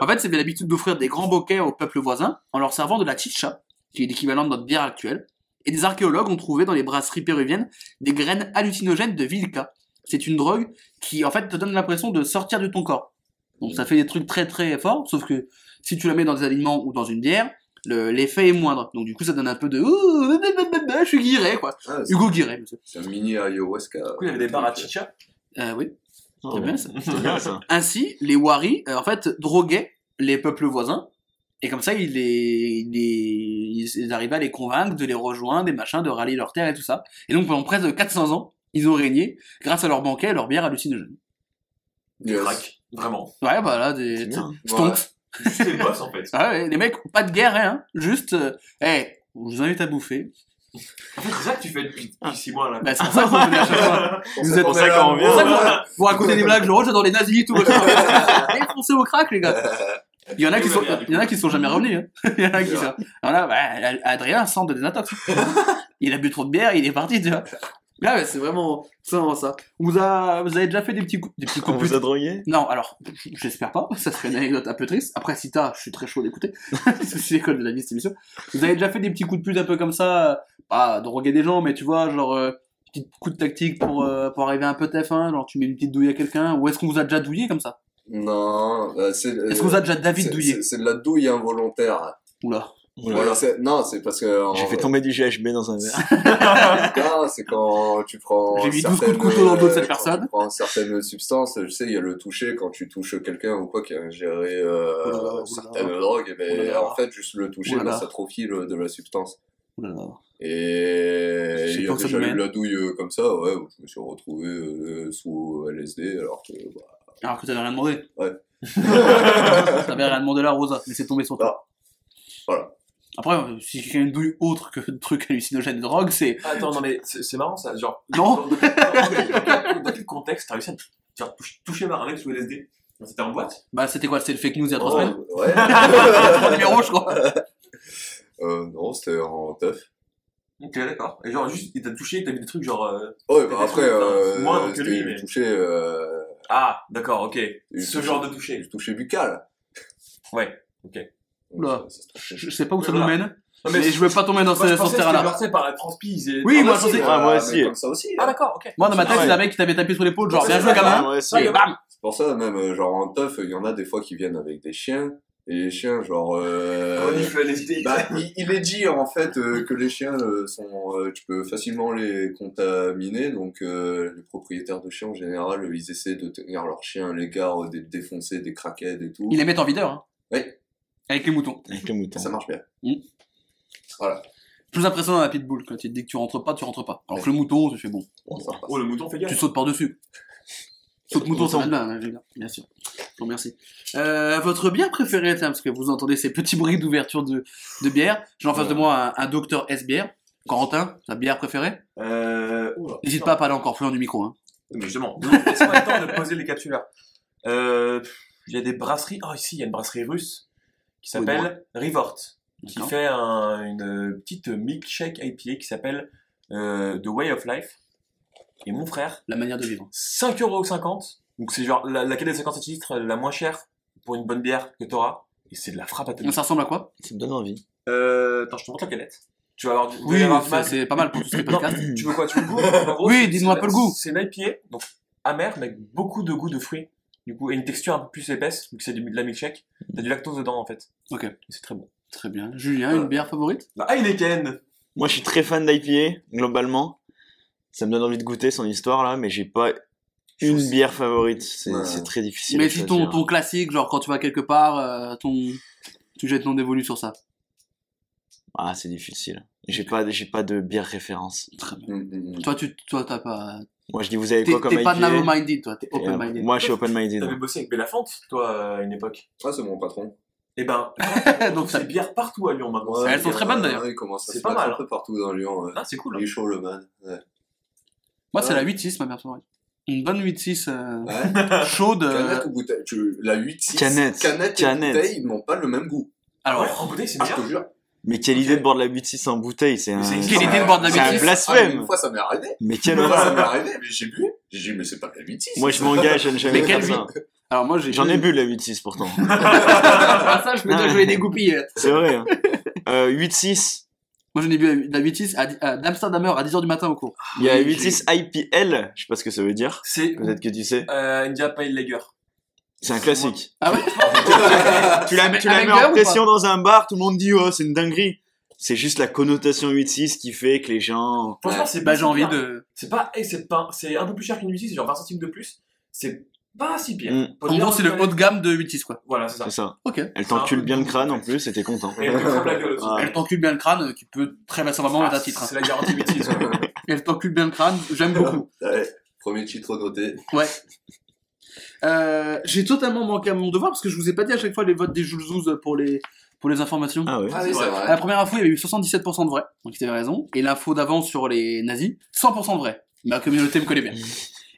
En fait, c'était l'habitude d'offrir des grands bouquets au peuple voisin en leur servant de la chicha, qui est l'équivalent de notre bière actuelle. Et des archéologues ont trouvé dans les brasseries péruviennes des graines hallucinogènes de Vilca. C'est une drogue qui, en fait, te donne l'impression de sortir de ton corps. Donc ça fait des trucs très très forts, sauf que si tu la mets dans des aliments ou dans une bière, le- l'effet est moindre. Donc du coup, ça donne un peu de Ouh, je suis guiré, quoi. Ah, Hugo Guiré, monsieur. C'est un mini ayahuasca. Du coup, il y avait des bars à chicha. Euh, oui. Oh, bien, ça. C'est bien ça. Ainsi, les Wari, euh, en fait, droguaient les peuples voisins. Et comme ça, ils, les, ils, les- ils arrivaient à les convaincre de les rejoindre, des machins, de rallier leurs terres et tout ça. Et donc, pendant près de 400 ans, ils ont régné grâce à leurs banquets et leurs bières hallucinogènes. Des Yes. Vraiment. Ouais, bah là, des bien. Juste les boss, en fait. Ah ouais, les mecs, pas de guerre, hein. Juste, euh, hey, je vous invite à bouffer. En fait, c'est ça que tu fais depuis 6 mois, là. Bah, c'est pour ça qu'on venait à chaque fois. Vous êtes pour ça qu'on revient. vous, vous racontez des blagues, genre, j'adore les nazis et tout. Allez, foncez au crack, les gars. Il y en a qui sont, il y en a qui sont jamais revenus, hein. Il y en a qui sont, voilà, bah, Adrien sent de désintox. Il a bu trop de bière, il est parti, tu vois. Là, ouais, c'est vraiment, c'est vraiment ça. On Vous a, vous avez déjà fait des petits coups, des petits On coups de vous a drogué Non, alors, j'espère pas. Ça serait une anecdote un peu triste. Après, si t'as, je suis très chaud d'écouter. c'est l'école de la vie, cette émission. Vous avez déjà fait des petits coups de pute un peu comme ça, euh, pas droguer des gens, mais tu vois, genre, euh, petit coup de tactique pour, euh, pour arriver un peu TF1, genre tu mets une petite douille à quelqu'un, ou est-ce qu'on vous a déjà douillé comme ça? Non, bah, c'est. Est-ce qu'on vous a déjà David c'est- douillé? c'est- C'est de la douille involontaire. Oula. Voilà, c'est- non, c'est parce que. en- J'ai fait tomber du GHB dans un verre. Non, c'est quand tu prends. J'ai mis 12 coups de certaines, couteau dans le dos de cette euh, quand personne. Tu prends certaines substances, je sais, il y a le toucher quand tu touches quelqu'un ou quoi qui a ingéré euh, certaines drogues, mais Oulala. en fait, juste le toucher, bah, ça trophie le- de la substance. Oulala. Et il y a déjà eu la douille euh, comme ça, ouais, où je me suis retrouvé euh, sous LSD, alors que. Bah, Alors que t'avais rien demandé. Ouais. t'avais rien demandé là, Rosa, mais c'est tombé sur toi. voilà. Après, euh, si quelqu'un douille autre que de trucs hallucinogènes de drogue, c'est. Attends, non, mais c'est marrant, ça. Genre, Non. dans, quel- contexte t'as réussi à genre, toucher- mec sous LSD C'était en boîte? Bah, c'était quoi C'était le fake news il y a trois Oh, semaines? Ouais. Trois numéros, je crois. Euh, non, c'était en teuf. Ok, d'accord. Et genre, juste, il t'a touché, t'as vu des trucs genre. euh, Ouais, bah après, euh, moins que lui, mais- toucher, euh, Ah, d'accord, ok. Ce genre de toucher. du toucher buccal. Ouais. Donc, Oula. Je sais pas où ça nous mène. Non, Mais je veux pas tomber dans ce, terrain-là. marqué par la transpise. Et... Oui, Ah, moi, je pensais que- Ah, moi aussi. Comme ça aussi. Ah, hein. d'accord, ok. Moi, dans ma tête, c'est un mec qui t'avait tapé sur l'épaule, genre, bien c'est joué, gamin. Ah, bam C'est pour ça, même, euh, genre, en teuf, il y en a des fois qui viennent avec des chiens. Et les chiens, genre, euh, idées. bah, il, il est dit, en fait, euh, que les chiens euh, sont, euh, tu peux facilement les contaminer. Donc, euh, les propriétaires de chiens, en général, ils essaient de tenir leurs chiens à l'égard des défoncés, des craquettes et tout. Ils les mettent en videur, hein. Oui. Avec les moutons. Avec le mouton. Ça marche bien. Mm. Voilà. Plus impressionnant la pitbull, quand il te dit que tu rentres pas, tu rentres pas. Alors que le mouton, tu fais bon. Ça. Oh, le mouton fait Tu gaffe. sautes par-dessus. Saute mouton, ça va bien, hein, bien, bien sûr. Bon, merci. Euh, votre bière préférée, tiens, parce que vous entendez ces petits bruits d'ouverture de, de bière. J'ai en face de moi un, un docteur S bière. Corentin, ta bière préférée Euh. oula. N'hésite pas à parler encore plus loin du micro. Hein. Mais justement, laisse-moi le temps de poser les capsuleurs. Euh, Il y a des brasseries. Oh, ici, il y a une brasserie russe qui s'appelle Revort, qui fait un- une petite milkshake IPA qui s'appelle euh, The Way of Life. Et mon frère, La manière de vivre. 5,50€. Donc c'est genre la, laquelle des 50 centilitres la moins chère pour une bonne bière que t'auras. Et c'est de la frappe atomique. Ça ressemble à quoi? Ça me donne envie. Euh, attends, je te montre la canette. Tu vas avoir du. Oui, c'est pas mal pour tout ce qui est Non, podcast. tu veux quoi? Tu veux le goût? Gros, Oui, dis-nous un peu le goût. C'est une IPA, donc amer, mais avec beaucoup de goût de fruits. Du coup, et une texture un peu plus épaisse, vu que c'est de la milkshake. T'as du lactose dedans en fait. Ok. Et C'est très bon. Très bien. Julien, une bière favorite? Bah, Heineken Moi, je suis très fan d'IPA, globalement. Ça me donne envie de goûter son histoire, là, mais j'ai pas une bière favorite. C'est Ouais. c'est très difficile. Mais si ton, choisir. ton classique, genre quand tu vas quelque part, euh, ton... tu jettes non dévolu sur ça. Ah, c'est difficile. J'ai pas, j'ai pas de bière référence. Très bien. Mm, mm, mm. Toi, tu toi, t'as pas. Moi, je dis, vous avez quoi comme t'es pas narrow-minded, toi, t'es Et, euh, open-minded. Moi, je suis open-minded. T'avais bossé avec Bellafante, toi, à une époque? Ah, c'est mon patron. Et ben, Donc, c'est bière partout à Lyon maintenant. Ouais, Elles sont très bonnes, d'ailleurs. C'est pas mal, un peu partout dans Lyon. ouais. Ah, c'est cool. Il est chaud, le man. Ouais. Moi, c'est la 8-6, ma bière favorite. Une bonne 8-6 euh, Ouais. chaude. euh, Canette ou bouteille? Tu... La 8-6. Canette. Canette et Canette. bouteille, ils n'ont pas le même goût. Ah ouais, Alors, en bouteille, c'est Ah, bien. je te jure. Mais quelle idée de boire de la 8-6 en bouteille, c'est un. Quelle idée de boire de la C'est un 8-6 Ah, mais blasphème. une fois, ça m'est arrivé. Mais quelle fois, ça horreur. m'est arrivé, mais j'ai bu. J'ai dit, mais c'est pas la 8-6. Moi, je m'engage à ne jamais Mais quelle faire ça. Alors, moi, j'ai. J'en ai bu de la 8-6 pourtant. Ah, ça, je peux dire que je vais dégoupiller. C'est vrai. Hein. Euh, 8-6. Moi, j'en ai bu de la 8-6 à, à d'Amsterdamer à 10h du matin au cours. Il y a Oui, 8-6 IPL. Je sais pas ce que ça veut dire. C'est Peut-être que tu sais. euh, India Pale Lager. C'est un classique. Ah ouais tu la, tu la mets en pression dans un bar, tout le monde dit, oh, c'est une dinguerie. C'est juste la connotation 8-6 qui fait que les gens. Franchement, Ouais. c'est Bah, pas j'ai envie de. C'est pas, et c'est pas, c'est un peu plus cher qu'une 8 c'est genre 20 centimes de plus. C'est pas si pire. Mm. En bien gros, c'est le haut de gamme de 8-6, quoi. Voilà, c'est ça. C'est ça. Ok. Elle t'encule bien le crâne en plus et t'es content. Et elle. Ah. T'encule bien le crâne, euh, qui peut très vraisemblablement être un titre. hein. C'est la garantie 8 Elle t'encule bien le crâne, j'aime beaucoup. Premier titre noté. Ouais. Euh, j'ai totalement manqué à mon devoir parce que je vous ai pas dit à chaque fois les votes des Jules Zouz pour les, pour les informations. Ah ouais. Ah oui, c'est vrai. La première info, il y avait eu 77% de vrai, donc il avait raison. Et l'info d'avant sur les nazis, 100% de vrai. Ma communauté me connaît bien.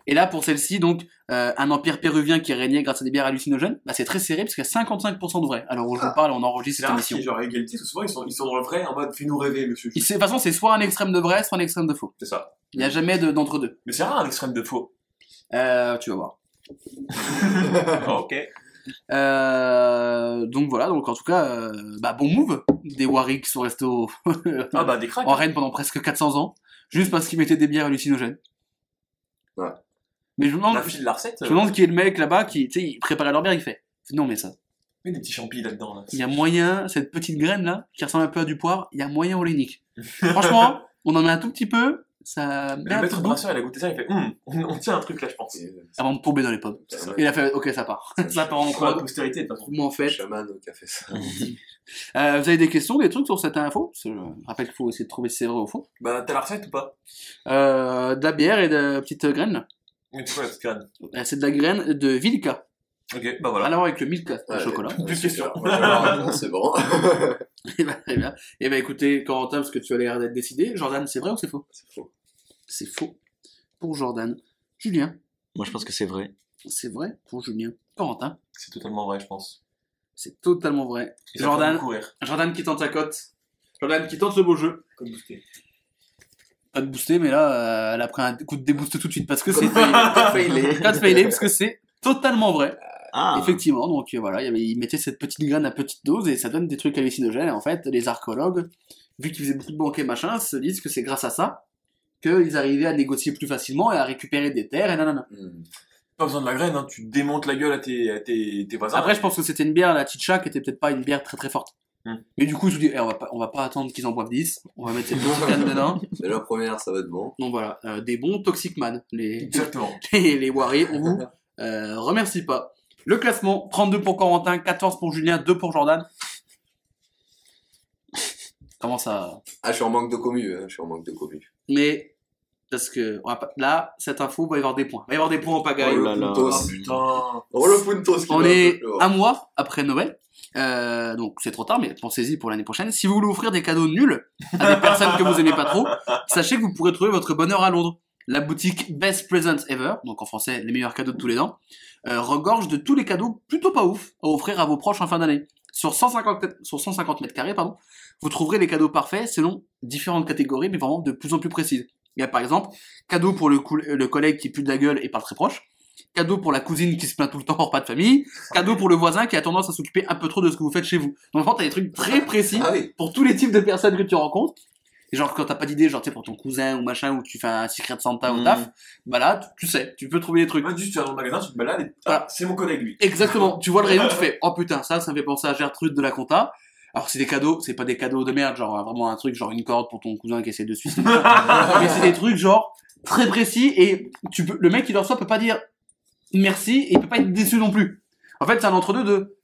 Et là, pour celle-ci, donc, euh, un empire péruvien qui régnait grâce à des bières hallucinogènes, bah, c'est très serré parce qu'il y a 55% de vrai. Alors, où je vous parle, on enregistre C'est cette émission. ait genre égalité, parce que souvent ils sont, ils sont dans le vrai en mode fais-nous rêver, monsieur. Il- c'est- De toute façon, c'est soit un extrême de vrai, soit un extrême de faux. C'est ça. Il n'y a jamais de- d'entre deux. Mais c'est rare un extrême de faux. Euh, tu vas voir. ok. Euh, donc voilà, donc en tout cas, euh, bah, bon move des Warwick qui sont restés au- Ah bah des cracks. en Rennes pendant presque 400 ans, juste parce qu'ils mettaient des bières hallucinogènes. Ouais. Mais je me demande, La je file de la recette. me demande qui est le mec là-bas qui, tu sais, il préparait leur bière, il fait. Non mais ça, Mais des petits champis là-dedans. Là. il y a moyen, cette petite graine là, qui ressemble un peu à du poivre, il y a moyen au lénique. Franchement, on en met un tout petit peu, ça Le un maître brasseur, il a goûté ça, il fait Hum, on, on tient un truc là, je pense. Et, avant de tomber dans les pommes. il a fait, ok, ça part. ça part en Pour la croix. postérité, pas trop. Moi en fait, chaman qui a fait ça. Euh, vous avez des questions, des trucs sur cette info? Je rappelle qu'il faut essayer de trouver si c'est vrai ou faux. Bah t'as la recette ou pas? Euh, de la bière et de petites graines. Quoi la petite canne Euh, C'est de la graine de Vilka. Ok, bah voilà. Rien à voir avec le Milka, le Ouais, chocolat. Plus de non, c'est bon. Et bah, très bien. Et bah écoutez, Corentin, parce que tu as l'air d'être décidé, Jordan, c'est vrai ou c'est faux? C'est faux. C'est faux pour Jordan. Julien, Moi, je pense que c'est vrai. c'est vrai pour Julien. Corentin, C'est totalement vrai, je pense. c'est totalement vrai. Et ça Jordan. beaucoup. Jordan qui tente sa cote. Jordan qui tente le beau jeu. Comme boosté. Pas de booster, mais là, euh, elle a pris un coup de déboost tout de suite parce que c'est failé. Code failé, parce que c'est totalement vrai. Ah, Effectivement, donc euh, voilà, il y avait- il mettait cette petite graine à petite dose et ça donne des trucs hallucinogènes. Et en fait, les archéologues, vu qu'ils faisaient beaucoup de banquets machin, se disent que c'est grâce à ça qu'ils arrivaient à négocier plus facilement et à récupérer des terres et nanana. Hmm. Pas besoin de la graine, hein. tu démontes la gueule à tes, à tes, tes voisins. Après, je pense que c'était une bière, la Chicha, qui était peut-être pas une bière très très forte. Hmm. Mais du coup, je me dis, eh, on, va pas, on va pas attendre qu'ils en boivent 10, on va mettre cette petite graine dedans. Mais la première, ça va être bon. Donc voilà, euh, des bons Toxic Man. Les, Exactement. les, les Warriors, on vous euh, remercie pas. Le classement, 32 pour Corentin, 14 pour Julien, 2 pour Jordan. Comment ça Ah, je suis en manque de commu, hein, je suis en manque de commu. Mais, parce que on va pas- là, cette info va y avoir des points. Il va y avoir des points en pagaille. Oh là là. Puntos. Oh putain. Oh, le Puntos qui On va est un mois après Noël. Euh, donc c'est trop tard, mais pensez-y pour l'année prochaine. Si vous voulez offrir des cadeaux nuls à des personnes que vous aimez pas trop, sachez que vous pourrez trouver votre bonheur à Londres. La boutique Best Presents Ever, donc en français les meilleurs cadeaux de tous les ans, euh, regorge de tous les cadeaux plutôt pas ouf à offrir à vos proches en fin d'année. Sur 150, mètres- sur 150 mètres carrés, pardon, vous trouverez les cadeaux parfaits selon différentes catégories, mais vraiment de plus en plus précises. Il y a par exemple cadeau pour le, cou- le collègue qui pue de la gueule et parle très proche, cadeau pour la cousine qui se plaint tout le temps hors pas de famille, cadeau pour le voisin qui a tendance à s'occuper un peu trop de ce que vous faites chez vous. Donc vraiment, t'as des trucs très précis Ah oui. pour tous les types de personnes que tu rencontres. Et genre, quand t'as pas d'idée, genre, tu sais, pour ton cousin ou machin, ou tu fais un secret de Santa au Mm. taf, bah là, tu- tu sais, tu peux trouver des trucs. Moi, juste, tu vas dans le magasin, tu te balades et Voilà. ah, c'est mon collègue, lui. Exactement. Tu vois le rayon, tu fais, oh putain, ça, ça me fait penser à Gertrude de la compta. Alors, c'est des cadeaux, c'est pas des cadeaux de merde, genre, vraiment un truc, genre une corde pour ton cousin qui essaie de se suicider. Mais c'est des trucs, genre, très précis et tu peux, le mec qui le reçoit peut pas dire merci et il peut pas être déçu non plus. En fait, c'est un entre-deux de,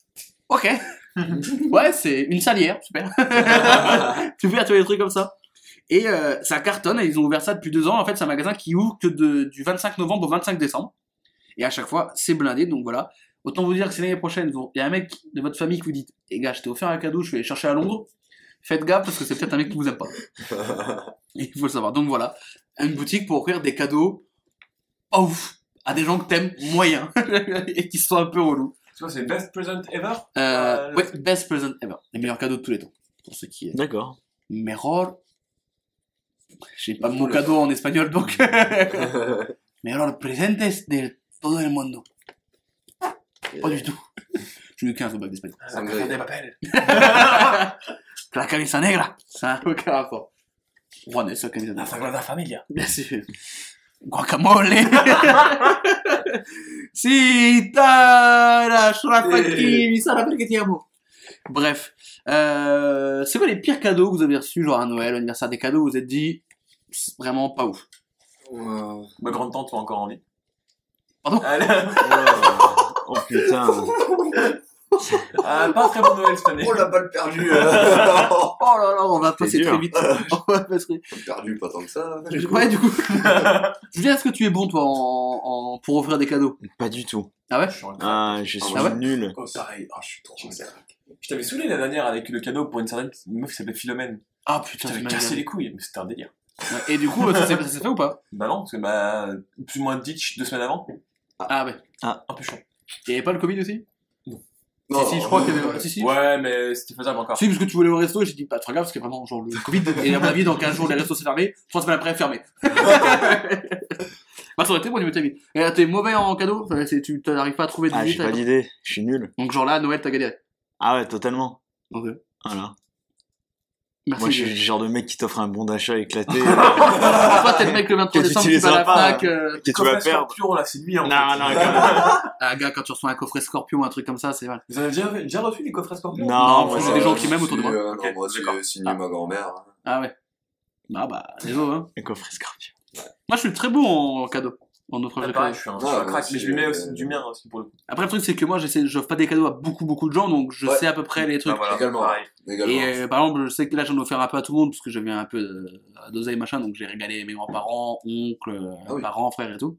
ok. ouais, c'est une salière, super. tu peux tu vois des trucs comme ça. Et euh, ça cartonne, et ils ont ouvert ça depuis deux ans. En fait, c'est un magasin qui ouvre que de, du 25 novembre au 25 décembre. Et à chaque fois, c'est blindé, donc voilà. Autant vous dire que c'est l'année prochaine, il y a un mec de votre famille qui vous dit Eh gars, je t'ai offert un cadeau, je vais aller chercher à Londres. Faites gaffe parce que c'est peut-être un mec qui vous aime pas. Il faut le savoir. Donc voilà, une boutique pour offrir des cadeaux ouf à des gens que t'aimes moyen et qui sont un peu relous. Tu vois, c'est best present ever? Euh, Euh, ouais, best present ever. Les meilleurs cadeaux de tous les temps. Pour ceux qui. D'accord. Mejor. J'ai pas mon cadeau en espagnol donc. Mejor presentes de todo el mundo. Pas du tout. Je n'ai 15 au bac d'espagnol. La Casa de Papel. La camisa negra. Ça n'a aucun rapport. Juan, eso camisa La negra. Sagrada Familia. Bien sûr. Guacamole. si, tara, ça rappelle que ti amo. Bref. Euh, c'est quoi les pires cadeaux que vous avez reçus, genre à Noël, anniversaire des cadeaux, vous vous êtes dit, c'est vraiment pas ouf. Ouais. Ma grande tante est encore en vie. Pardon? Elle- Oh putain. Ah, pas un très bon Noël cette année. Oh la balle perdue Oh là là, on va passer dur. très vite. on va passer. Perdu pas tant que ça. Ouais, du coup. Julien, est-ce que tu es bon, toi, en, en- pour offrir des cadeaux? Pas du tout. Ah ouais? Je suis Ah, je suis Ah ouais? nul. Oh, pareil. Oh, je suis trop Je t'avais saoulé la dernière avec le cadeau pour une certaine meuf qui s'appelait Philomène. Ah Je putain, t'avais tu m'as cassé les couilles, mais c'était un délire. Et du coup, ça s'est ça s'est fait ou pas? Bah non, parce que bah, plus ou moins ditch deux semaines avant, Ah ouais. un peu chiant. Il y avait pas le Covid aussi? Non, Si, si, je crois qu'il y avait. Si, si. Ouais, mais c'était faisable encore. Si, parce que tu voulais au resto, et j'ai dit, bah, très grave, parce que vraiment, genre, le Covid, et à mon avis, dans 15 jours, les restos c'est fermé, trois semaines après, fermé. bah, ça aurait été bon au niveau de ta vie. Et là, t'es mauvais en cadeau, Enfin, c'est- tu n'arrives pas à trouver de Ah, j'ai visite, pas attends. d'idée. Je suis nul. Donc, genre là, à Noël, t'as galéré. Ah ouais, totalement. Ok. Voilà. Merci. Moi, je suis le genre de mec qui t'offre un bon d'achat éclaté. Toi, t'es le mec le 23 Que tu décembre, tu utiliseras vas à la pas, Fnac, euh, que tu vas perdre. Scorpion, là, c'est lui en Non, fait. non, même. ah, gars, quand tu reçois un coffret Scorpion, un truc comme ça, c'est mal. Vous avez déjà, déjà reçu des coffrets Scorpion Non, Non, moi, j'ai c'est des gens qui m'aiment autour de moi. Euh, Ok, non, moi, c'est signé ma grand-mère. Ah ouais. Ah bah, désolé, hein. Le coffret Scorpion. Moi, je suis très bon en cadeau. En offrant je suis un, je suis un moi crack, mais je lui mets euh, aussi du mien aussi pour le coup. Après, le truc, c'est que moi, j'essaie, j'offre pas des cadeaux à beaucoup, beaucoup de gens, donc je Ouais. sais à peu près les trucs. Ah, voilà, également. pareil. Également. Et euh, par exemple, je sais que là, j'en ai offert un peu à tout le monde parce que j'avais un peu euh, d'oseille machin, donc j'ai régalé mes grands-parents, oncles, Ah oui. parents, frères et tout.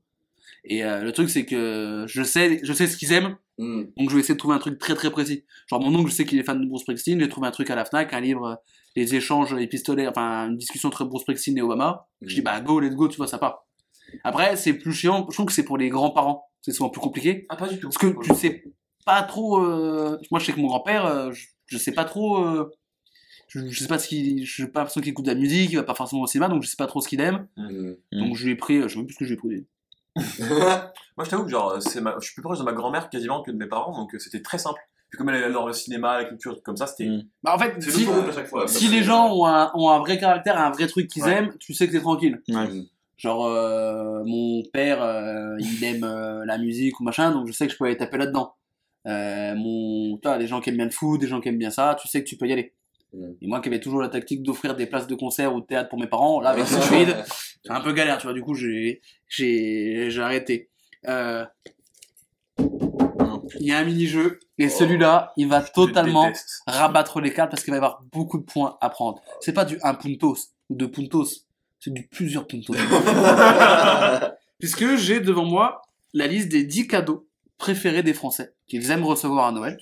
Et euh, le truc, c'est que je sais, je sais ce qu'ils aiment, Hmm. donc je vais essayer de trouver un truc très très précis. Genre mon oncle, je sais qu'il est fan de Bruce Springsteen, j'ai trouvé un truc à la Fnac, un livre, les échanges épistolaires, enfin une discussion entre Bruce Springsteen et Obama. Je dis Hmm. bah go, let's go, tu vois, ça part. Après, c'est plus chiant, je trouve que c'est pour les grands-parents, c'est souvent plus compliqué. Ah, pas du tout. Parce que tu sais pas trop. euh, Moi, je sais que mon grand-père, euh, je, je sais pas trop. euh, Je, je sais pas ce qu'il. Je pas l'impression qu'il écoute de la musique, il va pas forcément au cinéma, donc je sais pas trop ce qu'il aime. Hmm. Donc je lui ai pris. Je sais même plus ce que je lui ai pris. Moi, je t'avoue que genre, c'est ma... je suis plus proche de ma grand-mère quasiment que de mes parents, donc c'était très simple. Puis comme elle adore le cinéma, la culture, comme ça, c'était. Mm. Bah, en fait, C'est si, à chaque fois. si les gens ont un, ont un vrai caractère, un vrai truc qu'ils Ouais. aiment, tu sais que t'es tranquille. Ouais. Genre, euh, mon père, euh, il aime euh, la musique ou machin, donc je sais que je peux aller taper là-dedans. Euh, mon, toi, les gens qui aiment bien le foot, des gens qui aiment bien ça, tu sais que tu peux y aller. Mm. Et moi qui avais toujours la tactique d'offrir des places de concert ou de théâtre pour mes parents, là avec le Covid, c'est un peu galère, tu vois. Du coup, j'ai, j'ai, j'ai arrêté. Euh, Il y a un mini-jeu, et Oh. celui-là, il va totalement rabattre les cartes parce qu'il va y avoir beaucoup de points à prendre. C'est pas du 1 puntos ou 2 puntos, c'est du plusieurs puntos. Puisque j'ai devant moi la liste des 10 cadeaux préférés des Français qu'ils aiment recevoir à Noël.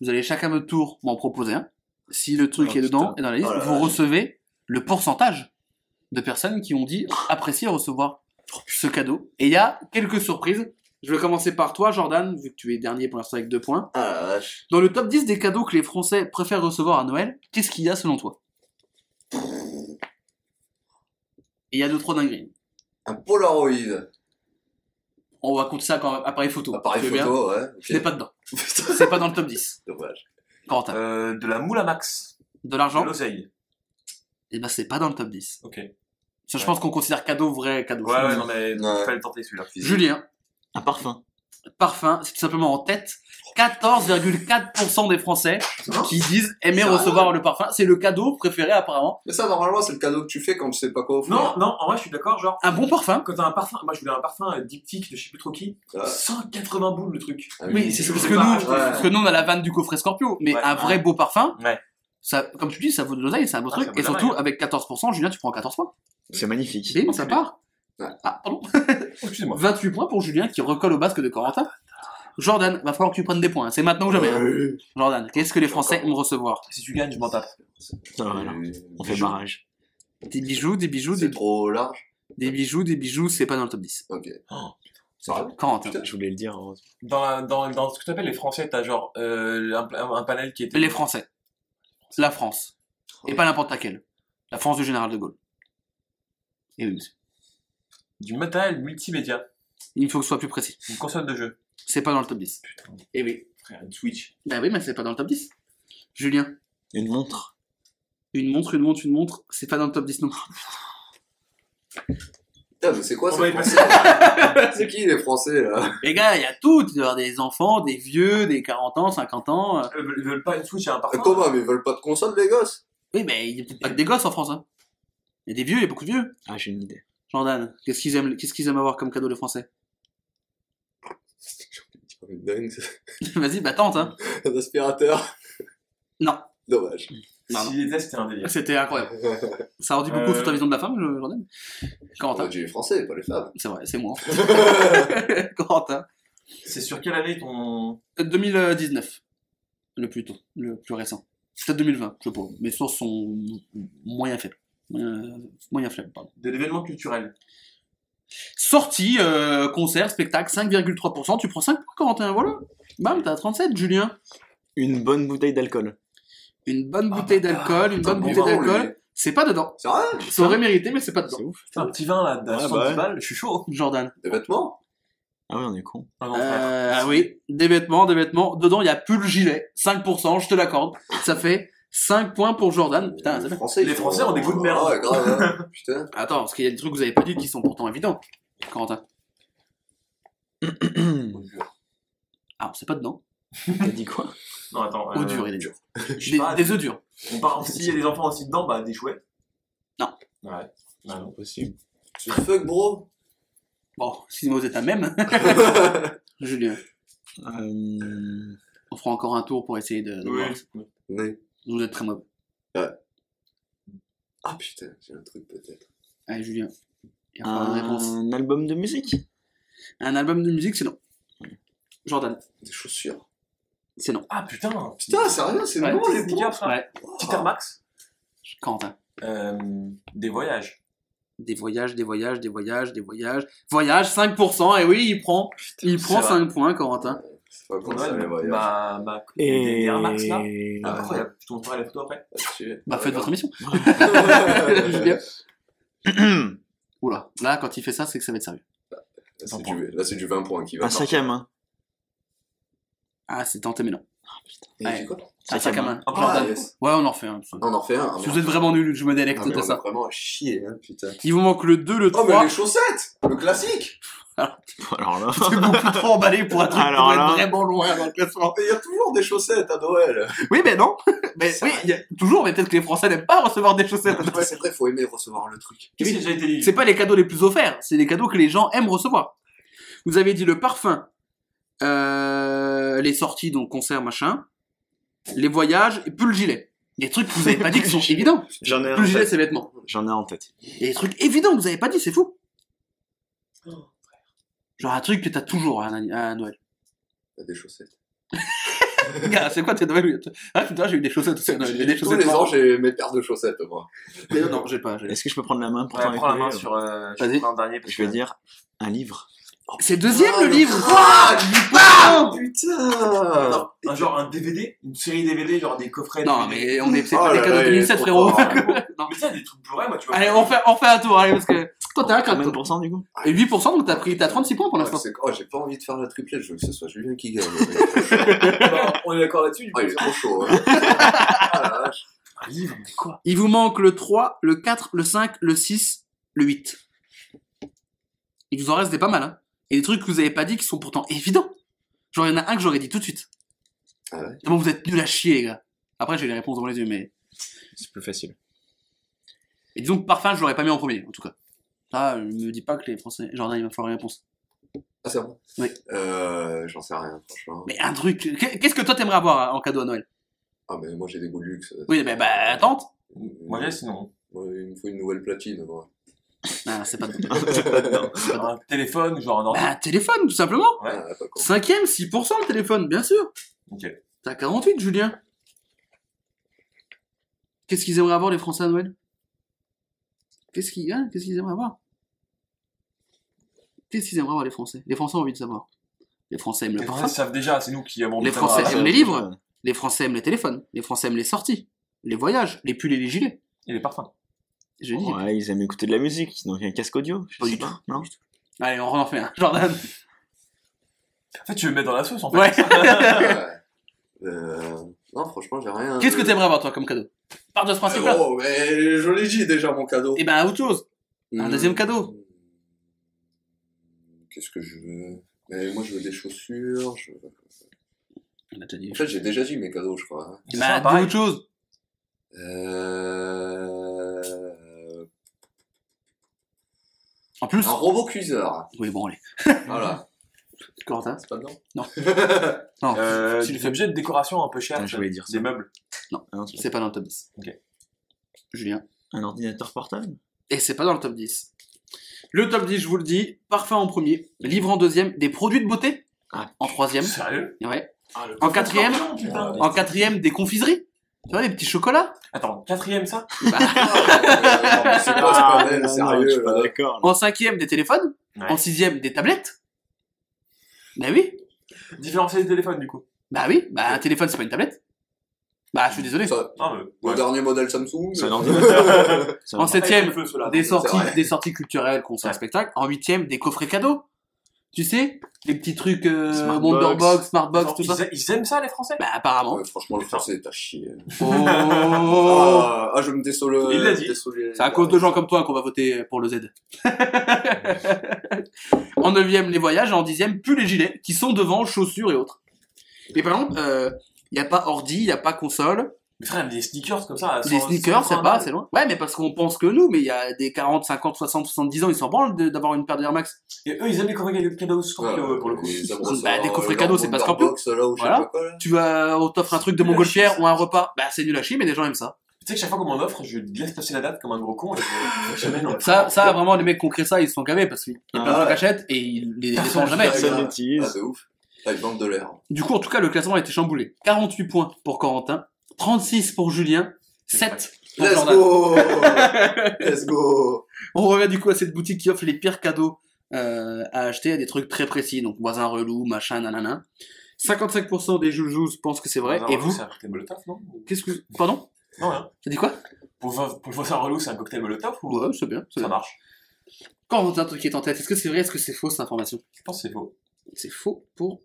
Vous allez chacun votre tour m'en proposer un. Si le truc Oh, est dedans et dans la liste, Oh vous recevez le pourcentage de personnes qui ont dit apprécier recevoir ce cadeau. Et il y a quelques surprises. Je vais commencer par toi, Jordan, vu que tu es dernier pour l'instant avec deux points. Ah. Dans le top 10 des cadeaux que les Français préfèrent recevoir à Noël, qu'est-ce qu'il y a selon toi Et il y a deux, trois dingueries. Un Polaroid. On va compter ça quand appareil photo. Appareil bien photo, ouais. ok. Ce n'est pas dedans. C'est pas dans le top 10. Dommage. Quentin. Euh, de la moule à max. De De l'argent l'oseille. Et ben, c'est pas dans le top 10. Ok. Ça, je Ouais. pense qu'on considère cadeau vrai cadeau. Ouais, ouais, non, mais Ouais. fallait tenter celui-là. Julien, Un parfum. Parfum, c'est tout simplement en tête. 14,4% des Français qui disent aimer recevoir le parfum. C'est le cadeau préféré apparemment. Mais ça, normalement, c'est le cadeau que tu fais quand tu sais pas quoi offrir. Non, non, en vrai, je suis d'accord. Genre, Un bon parfum. quand t'as un parfum, moi je voulais un parfum euh, diptyque de je sais plus trop qui, Ouais. 180 boules le truc. Ah Oui, c'est parce je que nous, parce que nous on a la vanne du coffret Scorpio, mais Ouais. un vrai beau parfum, Ouais. ça, comme tu dis, ça vaut de l'oseille, c'est un beau Ah, truc, et surtout l'oseille. avec 14%, Julien, tu prends 14 points. C'est magnifique. Bim, ça part. Ah, pardon. Oh, Excusez-moi. 28 points pour Julien qui recolle au basque de Corentin. Jordan, va falloir que tu prennes des points, hein. c'est maintenant ou jamais. hein. Jordan, qu'est-ce que les Français aiment recevoir? Si tu gagnes, je m'en tape. Ça va, alors. Euh, On fait bijoux. barrage. Des bijoux, des bijoux, C'est des, trop large. des bijoux, des bijoux, c'est pas dans le top 10. Ok. C'est Corentin. Putain. Je voulais le dire. heureusement. dans, la- dans, dans ce que tu appelles les Français, t'as genre euh, un, un panel qui était. Les Français. La France. Et pas n'importe laquelle. La France du général de Gaulle. Et oui, monsieur. Du matériel multimédia. Il faut que ce soit plus précis. Une console de jeu. C'est pas dans le top 10. Et oui. Frère, une Switch. Bah oui, mais c'est pas dans le top 10. Julien. Une montre. Une montre, une montre, une montre, c'est pas dans le top 10 non plus. Putain, mais c'est quoi On ces va y Français C'est qui les Français là? Les gars, il y a tout. Il doit y avoir des enfants, des vieux, des 40 ans, 50 ans. euh. Ils veulent, pas une Switch et un parfum. Comment Mais ils veulent pas de console, les gosses? Oui, mais il y a peut-être pas que des gosses en France. Hein. Il y a des vieux, il y a beaucoup de vieux. Ah, j'ai une idée. Jordan, qu'est-ce qu'ils aiment, qu'est-ce qu'ils aiment avoir comme cadeau les Français? Vas-y, bah tente, hein. Un aspirateur. Non. Dommage. Non, non. S'il était, c'était un délire. C'était incroyable. Ça en dit beaucoup Euh. sur ta vision de la femme, Jordan? On Corentin? dit les Français, pas les femmes. C'est vrai, c'est moi. Corentin? C'est sur quelle année ton. 2019. Le plus tôt, le plus récent. Peut-être 2020, je pas. Mes sources sont moyen faibles. Moyen, moyen faibles, pardon. De l'événement culturel. Sortie, euh, concert, spectacle, 5,3%. Tu prends 5 points, Corentin, voilà. Bam, t'as 37, Julien. Une bonne bouteille d'alcool. Une bonne Ah, bouteille bâtard. d'alcool, une bonne bouteille d'alcool. C'est pas dedans. C'est vrai Ça aurait mérité, mais c'est pas dedans. C'est ouf. Putain, un petit vin là, de Ouais, 70 bah ouais. balles, je suis chaud. Jordan. Des vêtements? Ah ouais, on est con. Ah. Euh, ah oui, des vêtements, des vêtements. Dedans, il y a plus le gilet. 5%, je te l'accorde. Ça fait 5 points pour Jordan. Putain, les c'est. Français, Les ont des goûts de merde. Ouais, grave. hein. Putain. Attends, parce qu'il y a des trucs que vous avez pas dit qui sont pourtant évidents. Corentin. Ah, c'est pas dedans. T'as dit quoi? Non, attends. Eau euh, dure, il est dur. Des, pas, des œufs durs. On part, s'il y a des enfants aussi dedans, bah des jouets. Non. Ouais. Non, non. Possible. Tu fuck, bro Bon, si vous êtes à même, Julien, Euh... on fera encore un tour pour essayer de, de voir. Oui. Vous êtes très mauvais. Ah putain, j'ai un truc peut-être. Allez, Julien. Il réponse. Un album de musique? Un album de musique, c'est non. Jordan, Des chaussures? c'est non. Ah putain. Putain, sérieux, c'est Ouais, bon les frère. Ouais, Petit Air Max? Corentin. Euh, des voyages. Des voyages, des voyages, des voyages, des voyages. Voyage, 5%, et oui, il prend, il prend c'est 5 points, Corentin. C'est pas Pour comme ça, Noël, les voyages. ma, ma, des, Et... des Air Max là. Ah, Incroyable. Je te montrerai la photo après. Là-dessus. Bah, faites votre émission. Oula, là, quand il fait ça, c'est que ça va être sérieux. là, c'est du 20 points qui va Un à main. Ah, c'est tenté, mais non. C'est quoi Un sac à main. Ah. Ouais, on en refait un. Ah, On en refait un. Si vous êtes vraiment nul, je me délecte Ah, mais de on ça. vraiment à chier, hein, putain. Il vous manque le 2, le Oh, 3. mais les chaussettes Le classique Alors là... C'est beaucoup trop emballé pour un truc Alors là. être vraiment loin dans le classement. Mais il y a toujours des chaussettes à Noël Oui, mais non. Mais oui, il y a toujours, mais peut-être que les Français n'aiment pas recevoir des chaussettes. Ouais, c'est vrai, faut aimer recevoir le truc. Qu'est-ce qui a déjà été dit C'est pas les cadeaux les plus offerts, c'est les cadeaux que les gens aiment recevoir. Vous avez dit le parfum, euh, les sorties, donc concert, machin, les voyages, et plus le gilet. Des trucs que vous avez pas dit qui sont évidents. J'en ai Plus le gilet, c'est vêtements. J'en ai en tête. Et des trucs évidents que vous avez pas dit, c'est fou. Genre un truc que t'as toujours à, à Noël. A des chaussettes. C'est quoi tes Noël Ah putain, j'ai eu des chaussettes aussi à Noël. J'ai des Tous chaussettes les ans, j'ai mes paires de chaussettes, moi. Mais non, non, j'ai pas. Est-ce que je peux prendre la main pour Ouais, prends la main sur. Euh, je un dernier parce Je vais que- dire un livre. C'est deuxième Ah, le livre Ah, Ah putain Non, un genre un DVD, une série DVD, genre des coffrets. Non, mais on est, c'est Oh pas des cadeaux de il est 2007, trop frérot. Non. Mais ça, des trucs Blu-ray, moi, tu vois. Allez, on fait, on fait un tour, allez, parce que toi t'as cadeau. pourcents du coup Et 8%, donc t'as pris, t'as 36 points pour l'instant. Oh, j'ai pas envie de faire la triplette, je veux que ce soit Julien qui gagne. Bah, on est d'accord là-dessus. Ah, il est trop chaud. hein. Ah, la vache. Un livre, mais quoi? Il vous manque le 3, le 4, le 5, le 6, le 8. Il vous en reste des pas mal, hein. Et des trucs que vous avez pas dit qui sont pourtant évidents. Genre, il y en a un que j'aurais dit tout de suite. Ah ouais? Tellement vous êtes nuls à chier, les gars. Après, j'ai les réponses dans les yeux, mais. C'est plus facile. Et disons que parfum, je l'aurais pas mis en premier, en tout cas. Là, je me dis pas que les Français. Jordan, il va falloir une réponse. Ah, c'est bon Oui. Euh, j'en sais rien, franchement. Mais un truc. qu'est- Qu'est-ce que toi t'aimerais avoir hein, en cadeau à Noël? Ah, mais moi j'ai des goûts de luxe. Oui, bah, bah tente. Moi, j'ai sinon. Moi, il me faut une nouvelle platine, moi. Ah, c'est pas Un téléphone, genre un ordi? Bah, un téléphone, tout simplement. Ouais. Ah, pas con. Cinquième, 6% le téléphone, bien sûr. Ok. T'as 48, Julien. Qu'est-ce qu'ils aimeraient avoir, les Français à Noël? Qu'est-ce qu'ils hein, qu'est-ce qu'ils aimeraient avoir? Qu'est-ce qu'ils aimeraient avoir, les Français? Les Français ont envie de savoir. Les Français aiment le Les Français parfum. savent déjà, c'est nous qui avons Les envie de savoir. Français aiment les livres. Les Français aiment les téléphones. Les Français aiment les sorties. Les voyages. Les pulls et les gilets. Et les parfums. Je dis. Ouais, ils aiment écouter de la musique, donc un casque audio. Je Pas sais du pas. Non. Allez, on en fait un. Jordan. En fait, tu veux me mettre dans la sauce, en fait. Ouais. Euh... Non, franchement, j'ai rien. Qu'est-ce que t'aimerais avoir, toi, comme cadeau? Par de ce principe-là. Oh, mais je l'ai dit déjà, mon cadeau. Eh ben, autre chose. un Hmm. deuxième cadeau. Qu'est-ce que je veux? Mais moi, je veux des chaussures. Je... veux- On a déjà dit. En fait, j'ai déjà dit mes cadeaux, je crois. ça, dis pareil. autre chose. Euh... En plus. Un robot cuiseur. Oui, bon, allez. Voilà. Corentin? C'est pas dedans? Non. Euh, Si, des objets de décoration un peu. Putain, je voulais dire ça. Des meubles. Ah non, c'est pas- C'est pas dans le top 10. Ok. Julien? Un ordinateur portable? Et c'est pas dans le top 10. Le top 10, je vous le dis, parfum en premier, livre en deuxième, des produits de beauté Ah. en troisième, Sérieux? Ouais. Ah, En quatrième putain. En quatrième, des confiseries. Tu vois, les petits chocolats. Attends, quatrième ça? Bah, Ah, C'est Sérieux je suis pas là d'accord. là. en cinquième, des téléphones. Ouais. En sixième, des tablettes. Bah oui. Différencier les téléphones, du coup. Bah oui. Bah un téléphone, c'est pas une tablette. Bah je suis désolé. Ça, Non, mais. Le ouais. dernier modèle Samsung. C'est un ordinateur. C'est un En septième, des sorties, des sorties culturelles, concerts, Ouais. spectacles. En huitième, des coffrets cadeaux. Tu sais, les petits trucs euh, Smartbox. Wonderbox, Smartbox, tout Ils, ça. ils aiment ça, les Français? Bah apparemment. Ouais, franchement, le français est à chier. Oh. Ah, ah, je me désole. Il l'a dit. C'est à cause de gens comme toi qu'on va voter pour le Z. en neuvième, les voyages. Et en dixième, plus les gilets, qui sont devant chaussures et autres. Mais par exemple, il n'y a pas ordi, il n'y a pas console. Mais frère, des sneakers comme ça. Des 100, sneakers, 100 c'est pas, c'est loin. Ouais, mais parce qu'on pense que nous, mais il y a des 40, 50, 60, 70 ans, ils s'en branlent d'avoir une paire d'Air Max. Et eux, ils aiment les coffrets cadeaux Scorpio, Ouais, pour le coup. Bah, des coffrets euh, cadeaux, leur c'est pas je sais Voilà. Tu vas, on t'offre un truc de montgolfière ou un repas. Bah, c'est nul à chier, mais les gens aiment ça. Tu sais que chaque fois qu'on m'en offre, je laisse passer la date comme un gros con. Et je... jamais non. Ça, ça, vraiment, les mecs qui ont créé ça, ils se sont gavés parce qu'il y a plein de Ah gens qui ouais. achètent et ils les descendent jamais. Personne Ah, ouf. De l'air. Du coup, en tout cas, le classement a été chamboulé. 48 points pour Corentin, 36 pour Julien, 7 pour Let's Jordan. go Let's go On revient du coup à cette boutique qui offre les pires cadeaux euh, à acheter à des trucs très précis, donc voisin relou, machin, nanana. 55% des joujous pensent que c'est vrai. Et relou, vous? C'est un cocktail Molotov, non? Qu'est-ce que... Pardon? Non, rien. T'as dit quoi? Pour, pour le voisin relou, c'est un cocktail Molotov ou? Ouais, c'est bien. c'est ça bien. marche Corentin, toi qui est en tête, est-ce que c'est vrai, est-ce que c'est faux cette information? Je pense que c'est faux. C'est faux pour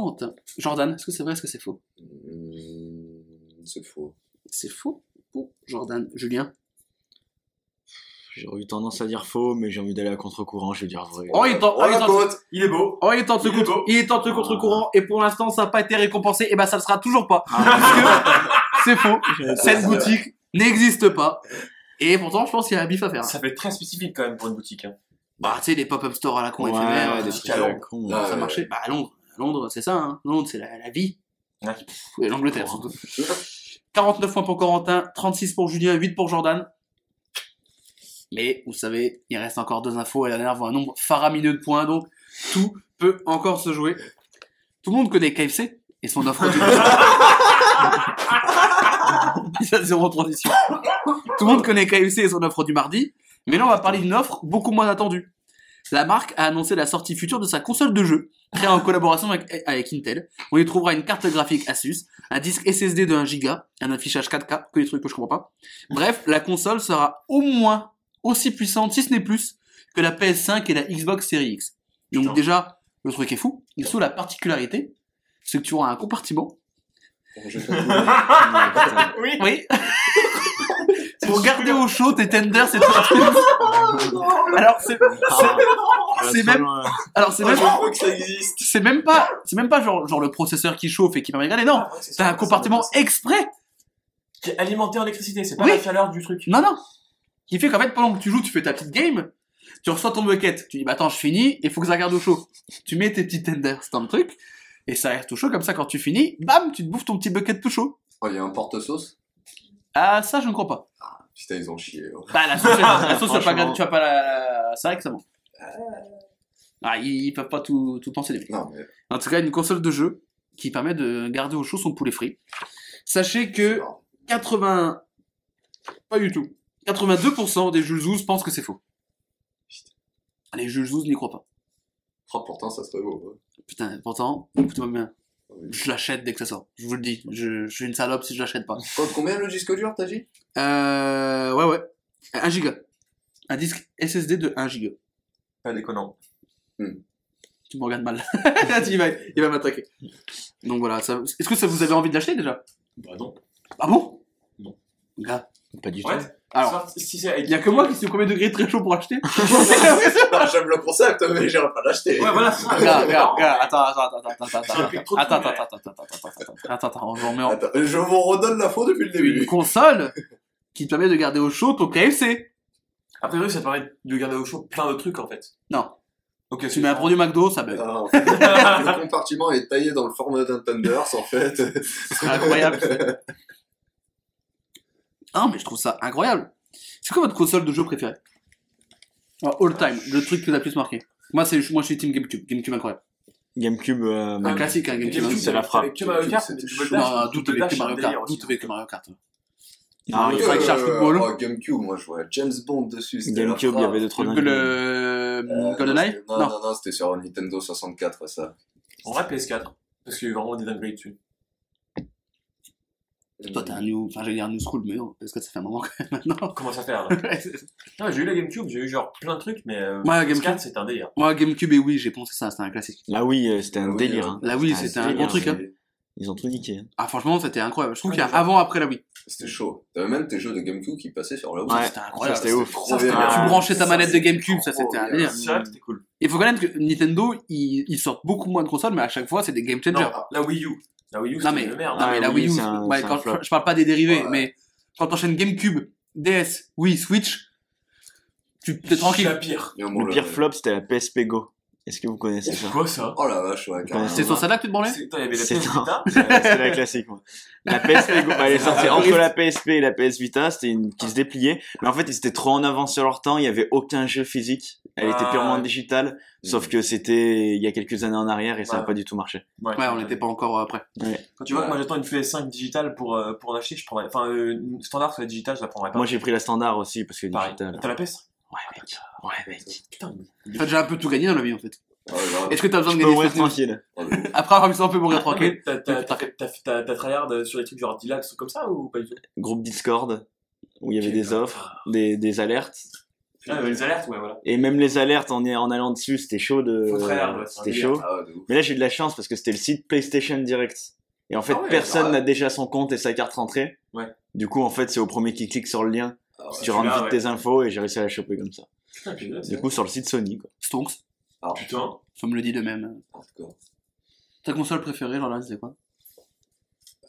Corentin. Jordan, est-ce que c'est vrai, est-ce que c'est faux? Hmm, C'est faux. C'est faux pour Jordan. Julien? J'aurais eu tendance à dire faux, mais j'ai envie d'aller à contre-courant, je vais dire vrai. Oh, il tente, Oh, oh, il la tente- côte Il est beau. oh, il tente le Il est contre, il tente le contre-courant, et pour l'instant, ça n'a pas été récompensé, et ben ça le sera toujours pas. Ah, C'est faux. Cette boutique n'existe pas. Et pourtant, je pense qu'il y a un bif à faire. Ça fait très spécifique quand même pour une boutique. Hein. Bah, tu sais, les pop-up stores à la con Ouais, éphémères, ouais, des trucs à Londres. con. Ah, ça ouais. marchait. Bah, à Londres. Londres, c'est ça, hein. Londres, c'est la, la vie. Ouais. Et l'Angleterre, surtout. 49 points pour Corentin, 36 pour Julien, 8 pour Jordan. Mais, vous savez, il reste encore deux infos et la dernière vaut un nombre faramineux de points, donc tout peut encore se jouer. Tout le monde connaît KFC et son offre du Il a zéro transition. Tout le monde connaît KFC et son offre du mardi, mais là on va parler d'une offre beaucoup moins attendue. La marque a annoncé la sortie future de sa console de jeu, créée en collaboration avec, avec Intel. On y trouvera une carte graphique Asus, un disque SSD de 1 Go, un affichage 4K, que des trucs que je comprends pas. Bref, la console sera au moins aussi puissante, si ce n'est plus, que la PS5 et la Xbox Series X. Donc Putain. déjà, le truc est fou. Il sous la particularité, c'est que tu auras un compartiment. Oui. Pour garder au chaud tes tenders, c'est truc. Alors c'est c'est même alors c'est Oh, même c'est même pas c'est même pas genre genre le processeur qui chauffe et qui permet de regarder non. Ah, ouais, c'est C'est ça, un compartiment exprès. qui est alimenté en électricité, c'est pas la chaleur du truc. Non non. Qui fait qu'en fait pendant que tu joues, tu fais ta petite game, tu reçois ton bucket, tu dis bah attends, je finis, il faut que ça garde au chaud. Tu mets tes petits tenders dans le truc et ça reste tout chaud comme ça quand tu finis, bam, tu te bouffes ton petit bucket tout chaud. Oh, il y a un porte-sauce? Ah ça je ne crois pas. Putain, ils ont chié. oh. Bah, la sauce, la sauce tu vas pas, Franchement. garder- tu vas pas la, c'est vrai que c'est bon. Ah, ils, ils peuvent pas tout, tout penser, les mecs. Non, mais En tout cas, une console de jeu qui permet de garder au chaud son poulet frit. Sachez que 80, pas du tout. 82% des Jules Zouz pensent que c'est faux. Les Jules Zouz n'y croient pas. oh, pourtant, ça serait beau. ouais. Putain, pourtant, écoutez-moi bien. Je l'achète dès que ça sort. Je vous le dis. Je, je suis une salope si je l'achète pas. Combien le disque dur, t'as dit? Euh, ouais, ouais. 1 giga. Un disque SSD de 1 giga. Pas déconnant. Tu me regardes mal. il va, il va m'attaquer. Donc voilà, ça- est-ce que ça vous avez envie de l'acheter déjà? Bah non. Ah bon? Non. Gars. Pas du tout. Si il y a que moi qui suis au premier degré très chaud pour acheter. J'aime le concept, mais j'irai pas l'acheter. Ouais, voilà, gars, attends, attends, attends, attends, attends, attends, attends, attends, attends, attends, attends, attends, je vous redonne l'info depuis le début. une console qui te permet de garder au chaud ton KFC. A priori, ça te permet de garder au chaud plein de trucs en fait. Non. Ok, Tu mets un produit McDo, ça bug. Ah, en fait, le compartiment est taillé dans le format d'un Thunders, en fait. C'est incroyable. Ah, mais je trouve ça incroyable. C'est quoi votre console de jeu préférée? Alors, All time, le truc qui vous a le plus marqué. Moi, c'est, moi, je suis team GameCube. GameCube incroyable. GameCube, euh, Un classique, hein, GameCube. GameCube, c'est la frappe. Avec que Mario Kart, Non, tout Double avec que Mario c'est Kart. avec Mario Kart. Ah, il fallait que cherche football. oh, GameCube, moi je à James Bond dessus. GameCube, il y avait deux, trois Le, Euh, GoldenEye? Non, Non. non, non, c'était sur Nintendo 64, ça. En vrai, PS4. Parce qu'il y a eu vraiment des dingueries dessus. Toi, t'es un new, enfin, j'allais dire new school, mais non, parce que ça fait un moment quand même maintenant. Comment ça là Ouais, Non, j'ai eu la GameCube, j'ai eu genre plein de trucs, mais euh, Ouais, PS4, GameCube. c'est un délire. Moi, GameCube et Wii, j'ai pensé ça, c'était un classique. Là, oui, euh, c'était un Ah oui, délire. euh, hein. La Wii, Ah, c'était un délire, bon truc, hein. Ils ont tout niqué. hein. Ah, franchement, c'était incroyable. Je trouve Ouais, qu'il y a avant, après la Wii. C'était chaud. T'avais même tes jeux de GameCube qui passaient sur la Wii. Ouais, c'était incroyable. c'était ouf. Ça. Tu branchais ta manette de GameCube, ça, c'était un délire. C'est vrai que c'était cool. Il faut connaître que Nintendo, ils, sortent beaucoup moins de consoles, mais à chaque fois, c'est des game changers. La Wii U. La Wii U, Non, mais, une merde. non, mais Ah, la Wii Wii U, un- ouais, quand- je parle pas des dérivés, Ouais. mais quand t'enchaînes GameCube, DS, Wii, Switch, tu t'es C'est tranquille. la pire. Le pire flop, c'était la PSP Go. Est-ce que vous connaissez ça C'est quoi ça Oh la vache, ouais. C'est sur celle-là que tu te branlais C'est- la PS Vita. La classique, moi. La PSP Go, bah, elle est sortie entre la PSP et la PS Vita, c'était une qui se dépliait. Mais en fait, ils étaient trop en avance sur leur temps, il y avait aucun jeu physique. Elle était Ah. purement digitale, sauf que c'était il y a quelques années en arrière et ça n'a Ouais. pas du tout marché. Ouais, on n'était pas encore euh, prêt. Quand tu vois que moi j'attends une PS5 digitale pour, euh, pour en acheter, je prendrais. Enfin, euh, une standard sur la digitale, je la prendrais pas. Moi, j'ai pris la standard aussi parce que Pareil. digitale. T'as la PS Ouais, mec. Ouais, mec. Putain. T'as déjà un peu tout gagné dans la vie, en fait. Ah, Est-ce que t'as besoin de gagner mourir tranquille. ah. Après avoir vu ça, on peut mourir tranquille. T'as t'as- t'as fait- t'as fait- t'as- t'as tryhard sur les trucs genre Dilax, trucs comme ça ou pas du tout? Groupe Discord, où il y avait des offres, des, des alertes. Ah, mais les alertes, ouais, voilà. Et même les alertes en, en allant dessus, c'était chaud de. Ouais, c'est c'était chaud. Ah, de. Mais là, j'ai de la chance parce que c'était le site PlayStation Direct. Et en fait, Ah ouais, personne ouais. n'a déjà son compte et sa carte rentrée. Ouais. Du coup, en fait, c'est au premier qui clique sur le lien. Ah, ouais. tu rentres vite ouais. tes infos et j'ai réussi à la choper comme ça. Putain, Du c'est- coup, sur le site Sony, quoi. Stonks, Ah, Putain. ça me le dit de même. Ta console préférée, là, c'était quoi?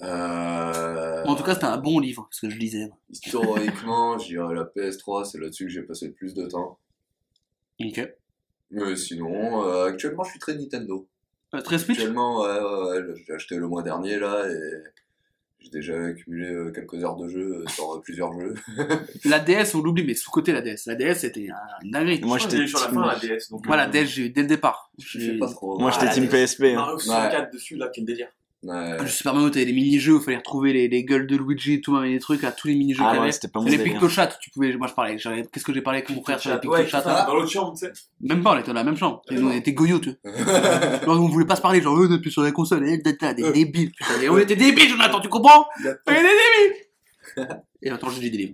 Euh... En tout cas, c'était un bon livre, parce que je lisais. Historiquement, je dirais la PS3, c'est là-dessus que j'ai passé le plus de temps. Ok. Mais sinon, euh, actuellement, je suis très Nintendo. Euh, 13 Switch? Actuellement, ouais, ouais, ouais, j'ai acheté le mois dernier, là, et j'ai déjà accumulé euh, quelques heures de jeu euh, sur euh, plusieurs jeux. La DS, on l'oublie, mais sous-côté la DS. La DS, c'était un- dinguerie. Moi, j'étais sur la team- fin la DS. Donc, Moi, la euh, DS, j'ai eu dès le départ. Je sais pas trop. Moi, Ah, j'étais la team. PSP. hein. Mario 64 dessus, là, quel délire. Ouais. Le Super Mario, t'avais les mini-jeux, il fallait retrouver les, les gueules de Luigi et tout, mais les trucs, à tous les mini-jeux Ah qu'il y ouais, avait. c'était pas mon les délire. pictochats, tu pouvais, moi je parlais, j'avais- qu'est-ce que j'ai parlé avec mon frère sur les Ouais, pictochats putain, dans l'autre chambre, tu sais. Même pas, on était dans la même chambre. Et nous, non. on était goyots, tu vois. On voulait pas se parler, genre, eux, on appuie sur la console, et data, des Euh. débiles. Putain, et on était débiles, Jonathan, tu comprends? On était débiles! Et attends, je lis des livres.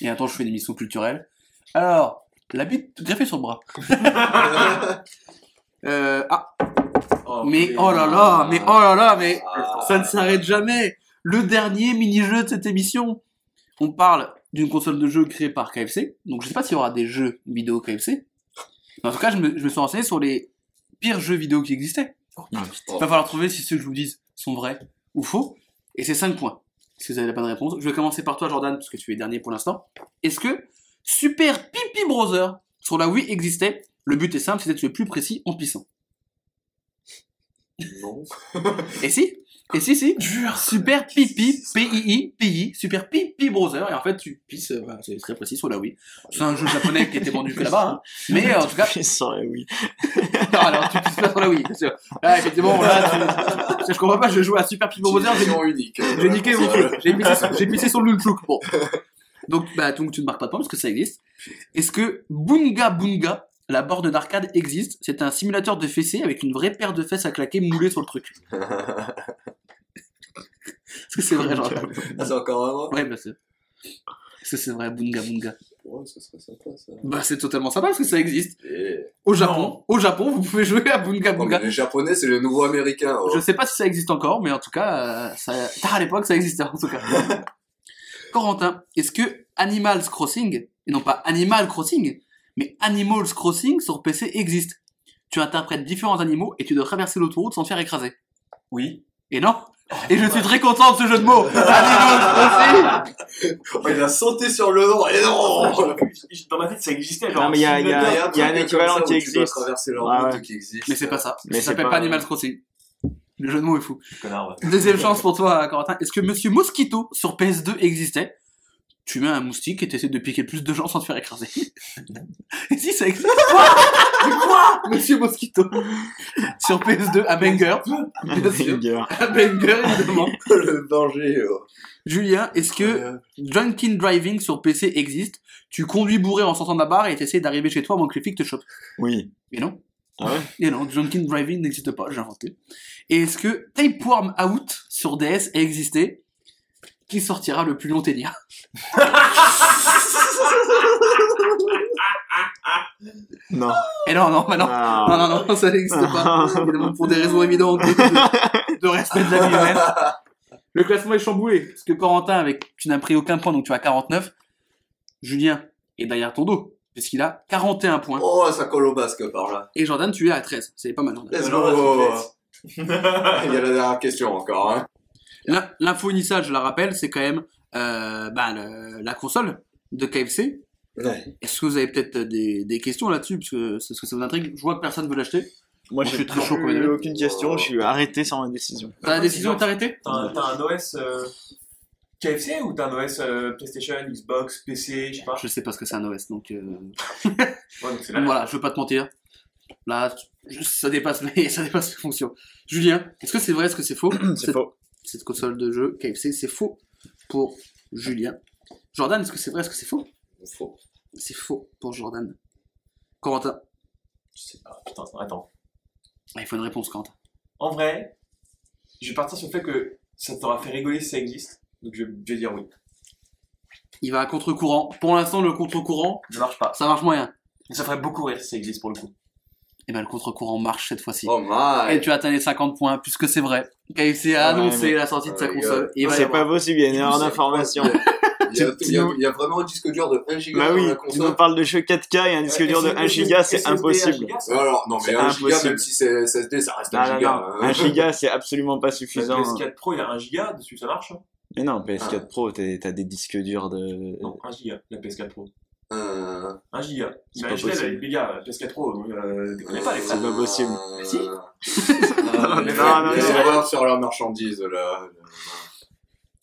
Et attends, je fais une émission culturelle. Alors, la bite greffée sur le bras. Euh, ah, mais putain. oh là là, mais oh là là, mais Ah. ça ne s'arrête jamais. le dernier mini-jeu de cette émission. On parle d'une console de jeu créée par KFC. Donc je sais pas s'il y aura des jeux vidéo KFC. Mais en tout cas, je me, je me suis renseigné sur les pires jeux vidéo qui existaient. Il va falloir trouver si ceux que je vous dis sont vrais ou faux. Et c'est 5 points. Si vous avez la bonne réponse. Je vais commencer par toi, Jordan, parce que tu es dernier pour l'instant. Est-ce que Super Pipi Brother sur la Wii existait? Le but est simple, c'est d'être le plus précis en pissant. Non. Et si? Et si, si? Super Pipi, P-I-I, P-I, Super Pipi Brother. Et en fait, tu pisses, euh, voilà, c'est très précis sur la Wii. C'est un jeu japonais qui était vendu que là-bas, hein. Mais euh, en tout cas, Ils sont- oui. non, alors tu pisses pas sur la Wii, bien sûr. Là, effectivement, là, tu... je comprends pas, je joue à Super Pipi Brother, j'ai unique. j'ai niqué mon. J'ai pissé, sur- pissé sur le nunchuk. Bon. Donc, bah, donc tu ne marques pas de point parce que ça existe. Est-ce que Bunga Bunga, la borne d'arcade, existe C'est un simulateur de fessées avec une vraie paire de fesses à claquer moulée sur le truc. Est-ce que c'est vrai, genre? Ah, c'est encore un an Ouais, bah c'est. Est-ce que c'est vrai, Bunga Bunga? Ouais, ça serait sympa ça. Bah, c'est totalement sympa parce que ça existe. Et... Au Japon, au Japon, vous pouvez jouer à Bunga Bunga. les japonais, c'est le nouveau américain. oh. Je sais pas si ça existe encore, mais en tout cas, euh, ça... à l'époque, ça existait en tout cas. Corentin, est-ce que Animals Crossing, et non pas Animal Crossing, mais Animals Crossing sur PC existe Tu interprètes différents animaux et tu dois traverser l'autoroute sans te faire écraser. Oui. Et non Et je suis très content de ce jeu de mots Animals Crossing Oh, il a sauté sur le nom. Et non Dans ma tête, ça existait. Genre, Non, mais il y a- il y a- simulateur. il y a un équivalent qui Tu dois existe. traverser leur Ouais, route ouais. qui existe. Mais c'est pas ça. Mais ça s'appelle pas- pas Animals Crossing. Le jeu de mots est fou. Connard, ouais. Deuxième chance pour toi, Corentin. Est-ce que Monsieur Mosquito sur PS2 existait? Tu mets un moustique et t'essaies de piquer le plus de gens sans te faire écraser. et si ça existe Quoi? Monsieur Mosquito sur PS2 à Banger. Bien sûr. Banger. À Banger, évidemment. le danger. oh. Julien, est-ce que Euh, Drunken Driving sur PC existe? Tu conduis bourré en sortant de la barre et t'essaies d'arriver chez toi avant que les flics te chopent. Oui. Et non. Ah ouais? Et non, Drunken Driving n'existe pas, j'ai inventé. Et est-ce que Tapeworm Out sur DS a existé? Qui sortira le plus long tenir Non. Et non, non, bah non. Ah. Non, non, non, ça n'existe pas. Évidemment, pour des raisons évidentes de, de respect de la vie humaine. Le classement est chamboulé. Parce que Corentin, avec, tu n'as pris aucun point, donc tu as 49. Julien est derrière ton dos. Puisqu'il a 41 points. Oh, ça colle au basque par là. Et Jordan, tu es à 13. C'est pas mal, Jordan. Let's go. Il y a la dernière question encore. Hein. L'in- L'info initiale, je la rappelle, c'est quand même euh, bah, le- la console de KFC. Ouais. Est-ce que vous avez peut-être des, des questions là-dessus? Parce que, parce que ça vous intrigue. Je vois que personne veut l'acheter. Moi, je j'ai suis très chaud, même. aucune question. Je suis arrêté sur ma décision. T'as la décision de t'arrêter? T'as un, t'as un OS euh, KFC ou t'as un OS euh, PlayStation, Xbox, PC, je sais pas? Je sais pas ce que c'est un OS, donc, euh, Ouais, donc voilà, je veux pas te mentir. Là, je- ça dépasse mes, ça dépasse mes fonctions. Julien, est-ce que c'est vrai, est-ce que c'est faux? C'est faux. Cette console de jeu KFC, c'est faux pour Julien. Jordan, est-ce que c'est vrai, est-ce que c'est faux? Faux. C'est faux pour Jordan. Corentin, Je sais pas, putain, attends. Ah, il faut une réponse, Corentin. En vrai, je vais partir sur le fait que ça t'aura fait rigoler si ça existe. Donc je, je vais dire oui. Il va à contre-courant. Pour l'instant, le contre-courant, Ça marche pas. ça marche moyen. Mais ça ferait beaucoup rire si ça existe pour le coup. Et ben, le contre-courant marche cette fois-ci. Oh my. Et tu as atteint les 50 points, puisque c'est vrai. KFC a Ouais, annoncé la sortie de sa Ouais, console. C'est pas possible, il y a une erreur d'information. Il y, a, il y a- il y a vraiment un disque dur de 1 giga Bah dans oui, la tu nous parles de jeux 4K et un disque dur de 1 giga, c'est impossible. Alors, non, mais C'est 1 giga, impossible. même si c'est SSD, ça reste Non, 1 non, giga. non. hein. 1 giga, c'est absolument pas Le suffisant. PS4 Pro, il y a 1 giga dessus, ça marche hein Mais non, PS4 Ah. Pro, t'es- t'as des disques durs de. Non, 1 giga, la PS4 Pro. Euh, 1 giga. C'est pas Imaginez, possible. les gars, la PS4 Pro, euh, déconnez pas les C'est pas possible. Si. Ah, Mais les non, non, les non. erreurs sur leurs marchandises, là.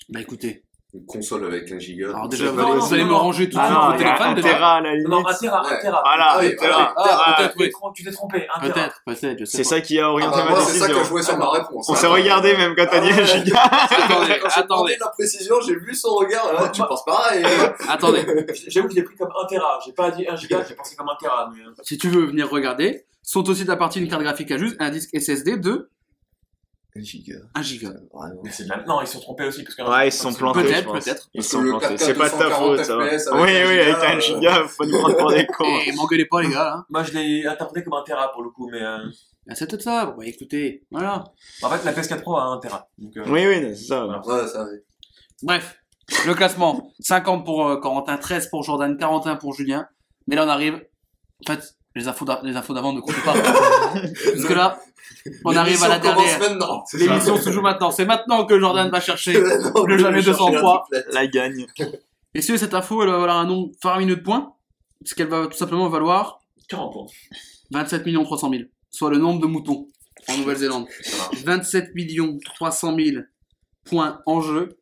Bah écoutez. Une console avec 1 giga. Alors déjà, vous, allez me ranger tout de Ah suite non, vos il y a téléphones un déjà. Tera à la limite. Non, 1 Tera, 1 Ouais. Tera. Voilà, Ah oui, un Tera. ah, Ah, peut-être, Tu t'es trompé, 1 Tera. Peut-être, peut-être, je sais C'est ça qui a Ah orienté bah, ma moi, c'est ça qui a décision. joué sur ma réponse. On s'est regardé même quand t'as dit 1 giga. Attendez, Quand j'ai demandé la précision, j'ai vu son regard. hein, tu penses pareil. attendez. J'avoue que je l'ai pris comme 1 Tera. J'ai pas dit 1 giga, j'ai pensé comme 1 Tera. Mais... euh, Si tu veux venir regarder, sont aussi de la partie une carte graphique à juste, un disque SSD de 1 giga. 1 giga. Vraiment. Mais c'est de la... Non, ils se sont trompés aussi. Parce que Ouais, ils se sont plantés. Peut-être, peut-être. Ils sont plantés. 4K C'est pas de ta 240 faute, ça. va. Oui, avec oui, un avec giga, 1 giga, faut nous prendre pour des cons. Et m'engueulez pas, les gars, là. Moi, je l'ai interprété comme un Tera pour le coup, mais. euh, Ah, c'est peut-être ça. Bon, bah, écoutez, voilà. En fait, la PS4 Pro a un Tera. Donc, euh, Oui, oui, c'est ça. Voilà. Ouais, ça, oui. Bref, le classement 50 pour euh, Corentin, 13 pour Jordan, 41 pour Julien. Mais là, on arrive. En fait, les infos d'a- les infos d'avant ne comptent pas. Parce que là, on arrive à la dernière. L'émission se joue maintenant. C'est maintenant que Jordan va chercher. Non, le jamais je vais chercher 203. la gagne. Et si cette info, elle va valoir un nombre faramineux de points? Ce qu'elle va tout simplement valoir 40 points. 27 300 000. Soit le nombre de moutons en Nouvelle-Zélande. 27 300 000 points en jeu.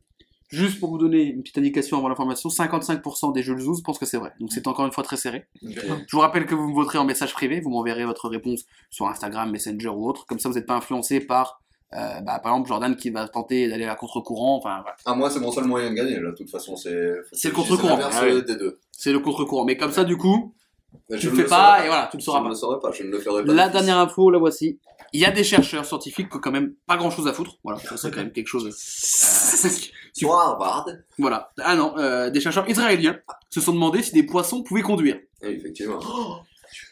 Juste pour vous donner une petite indication avant l'information, 55% des jeux de Zouz pensent que c'est vrai. Donc c'est encore une fois très serré. Je vous rappelle que vous me voterez en message privé, vous m'enverrez votre réponse sur Instagram, Messenger ou autre. Comme ça, vous n'êtes pas influencé par, euh, bah, par exemple, Jordan qui va tenter d'aller à contre-courant. Enfin, voilà. Ah, moi, c'est mon seul moyen de gagner, là, de toute façon, c'est. C'est le contre-courant. l'inverse Ah ouais. des deux. c'est le contre-courant. Mais comme ça, du coup, Mais tu je le ne fais pas et voilà, tu le Je ne le saurais pas, je ne le ferai pas. La dernière info, la voici. Il y a des chercheurs scientifiques qui ont quand même pas grand chose à foutre. Voilà, ça c'est quand même quelque chose. euh, Harvard. voilà. Ah non, euh, des chercheurs israéliens se sont demandé si des poissons pouvaient conduire. Eh, effectivement.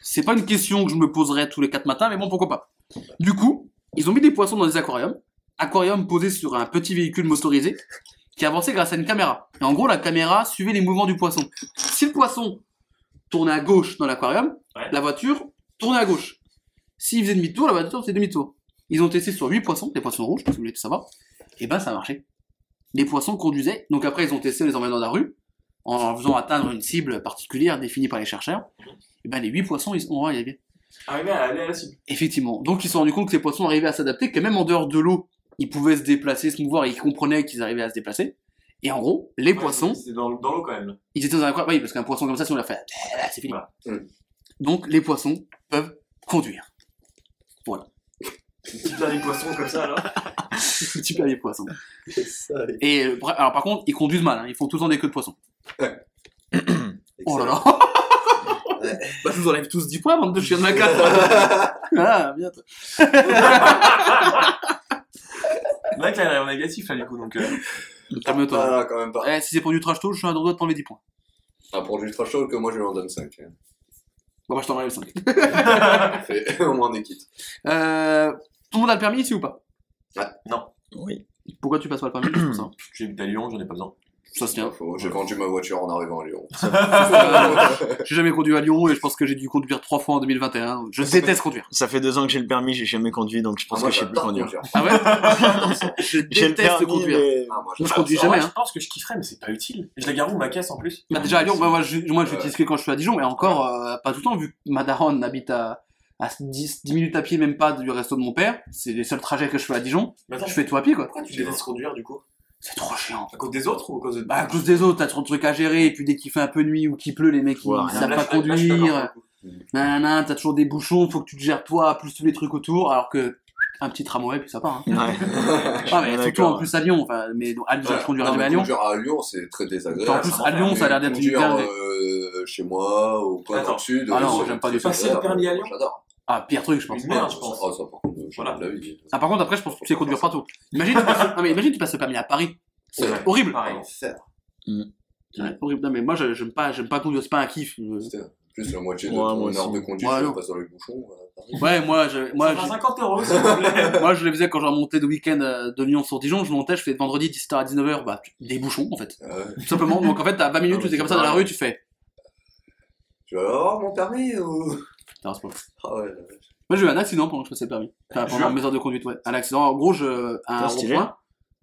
C'est pas une question que je me poserais tous les quatre matins, mais bon, pourquoi pas. Du coup, ils ont mis des poissons dans des aquariums. Aquarium posé sur un petit véhicule motorisé qui avançait grâce à une caméra. Et en gros, la caméra suivait les mouvements du poisson. Si le poisson tournait à gauche dans l'aquarium, Ouais. la voiture tournait à gauche. S'il faisait demi-tour, la voiture faisait demi-tour. Ils ont testé sur 8 poissons, des poissons rouges, si vous voulez tout savoir. Et ben, ça a marché. Les poissons conduisaient. Donc après, ils ont testé les envoyant dans la rue, en faisant atteindre une cible particulière définie par les chercheurs. Et ben, les 8 poissons, ils ont arrivé. Arrivé à aller à la cible. Effectivement. Donc ils se sont rendus compte que ces poissons arrivaient à s'adapter, que même en dehors de l'eau, ils pouvaient se déplacer, se mouvoir, et ils comprenaient qu'ils arrivaient à se déplacer. Et en gros, les poissons, C'est dans, dans l'eau quand même. ils étaient dans un aquarium. Oui, parce qu'un poisson comme ça, si on l'a fait, c'est fini. Voilà. Donc les poissons peuvent conduire. Petit dernier poisson comme ça, là. Super les poissons. Et euh, alors par contre, ils conduisent mal. hein. Ils font tout le temps des queues de poissons. Oh là là. bah, je vous enlève tous 10 points, bande de chiens de ma carte. ah, bien. toi. Là, il a l'air négatif, là, du coup. Donc, euh, Calme-toi. Ah, là, quand même pas. Eh, si c'est pour du trash talk, je suis un droit de t'enlever 10 points. Ah, pour du trash talk, moi, je lui en donne 5. Bon, bah, je t'enlève 5. Fait au moins des kits. Euh, tout le monde a le permis ici ou pas? Oui. Pourquoi tu passes pas le permis? Pour ça j'habite à Lyon, j'en ai pas besoin. Ça se tient. Faut- J'ai vendu ma voiture en arrivant à Lyon. J'ai jamais conduit à Lyon et je pense que j'ai dû conduire trois fois en 2021. Je déteste conduire. Ça fait deux ans que j'ai le permis, j'ai jamais conduit, donc je pense Ah, moi, que je sais plus conduire. conduire. Ah ouais? Je J'ai le déteste permis, conduire. mais... Ah, moi, je conduis En jamais. vrai, Hein. Je pense que je kifferais, mais c'est pas utile. Je la gare où ma caisse en plus Bah, déjà à Lyon, bah, moi, je, moi je l'utilise que quand je suis à Dijon, et encore euh, pas tout le temps, vu que ma daronne habite à, à 10, 10 minutes à pied, même pas du resto de mon père. C'est les seuls trajets que je fais à Dijon. Attends, Je fais tout à pied, quoi. pourquoi tu détestes conduire du coup? C'est trop chiant. À cause des autres ou à cause de. Bah, à cause des autres, t'as trop de trucs à gérer, et puis dès qu'il fait un peu nuit ou qu'il pleut, les mecs, ils Ouais, savent pas conduire. Nanana, t'as toujours des bouchons, faut que tu te gères toi, plus tous les trucs autour, alors que un petit tramway, puis ça part. Hein. Ouais. Ah, mais surtout en plus à Lyon, enfin, mais donc, à Lyon, Ouais. je conduirais Non, jamais mais à Lyon. Conduire à Lyon, c'est très désagréable. En plus, à Lyon, ça a l'air d'être une Conduire euh, chez moi ou quoi Attends. dans le sud. Ah non, j'aime pas du tout. Passer le permis à Lyon? J'adore. Ah, pire truc, je pense. Une merde, je pense. Ah, ça, par contre, j'ai Voilà. de la vie. Ah, par contre, après, je pense que tu sais conduire partout. Imagine, tu passes, non, mais imagine, tu passes le permis à Paris. C'est Ouais. horrible. Pareil. Ouais, horrible. Non, mais moi, je- j'aime pas, j'aime pas conduire, c'est pas un kiff. Euh, Putain. Plus la moitié de Ouais, ton moi heure aussi. de conduite, Ouais, tu non. passes dans les bouchons. euh, Paris. Ouais, moi, je, moi, Ça fera je, 50 euros, s'il vous plaît. moi, je le faisais quand je remontais de week-end euh, de Lyon sur Dijon, je montais, je faisais de vendredi 17h à 19h, bah, tu- des bouchons, en fait. Ah ouais. Tout simplement. Donc, en fait, t'as 20 minutes, Ah, tu mais es comme ça dans la rue, tu fais. Tu vas avoir mon permis ou? Putain, c'est pas- Ah ouais. Moi, j'ai eu un accident pendant que je passais le permis. Enfin, pendant mes heures de conduite, ouais. Un accident, en gros, je, un Putain, stylé. rond-point.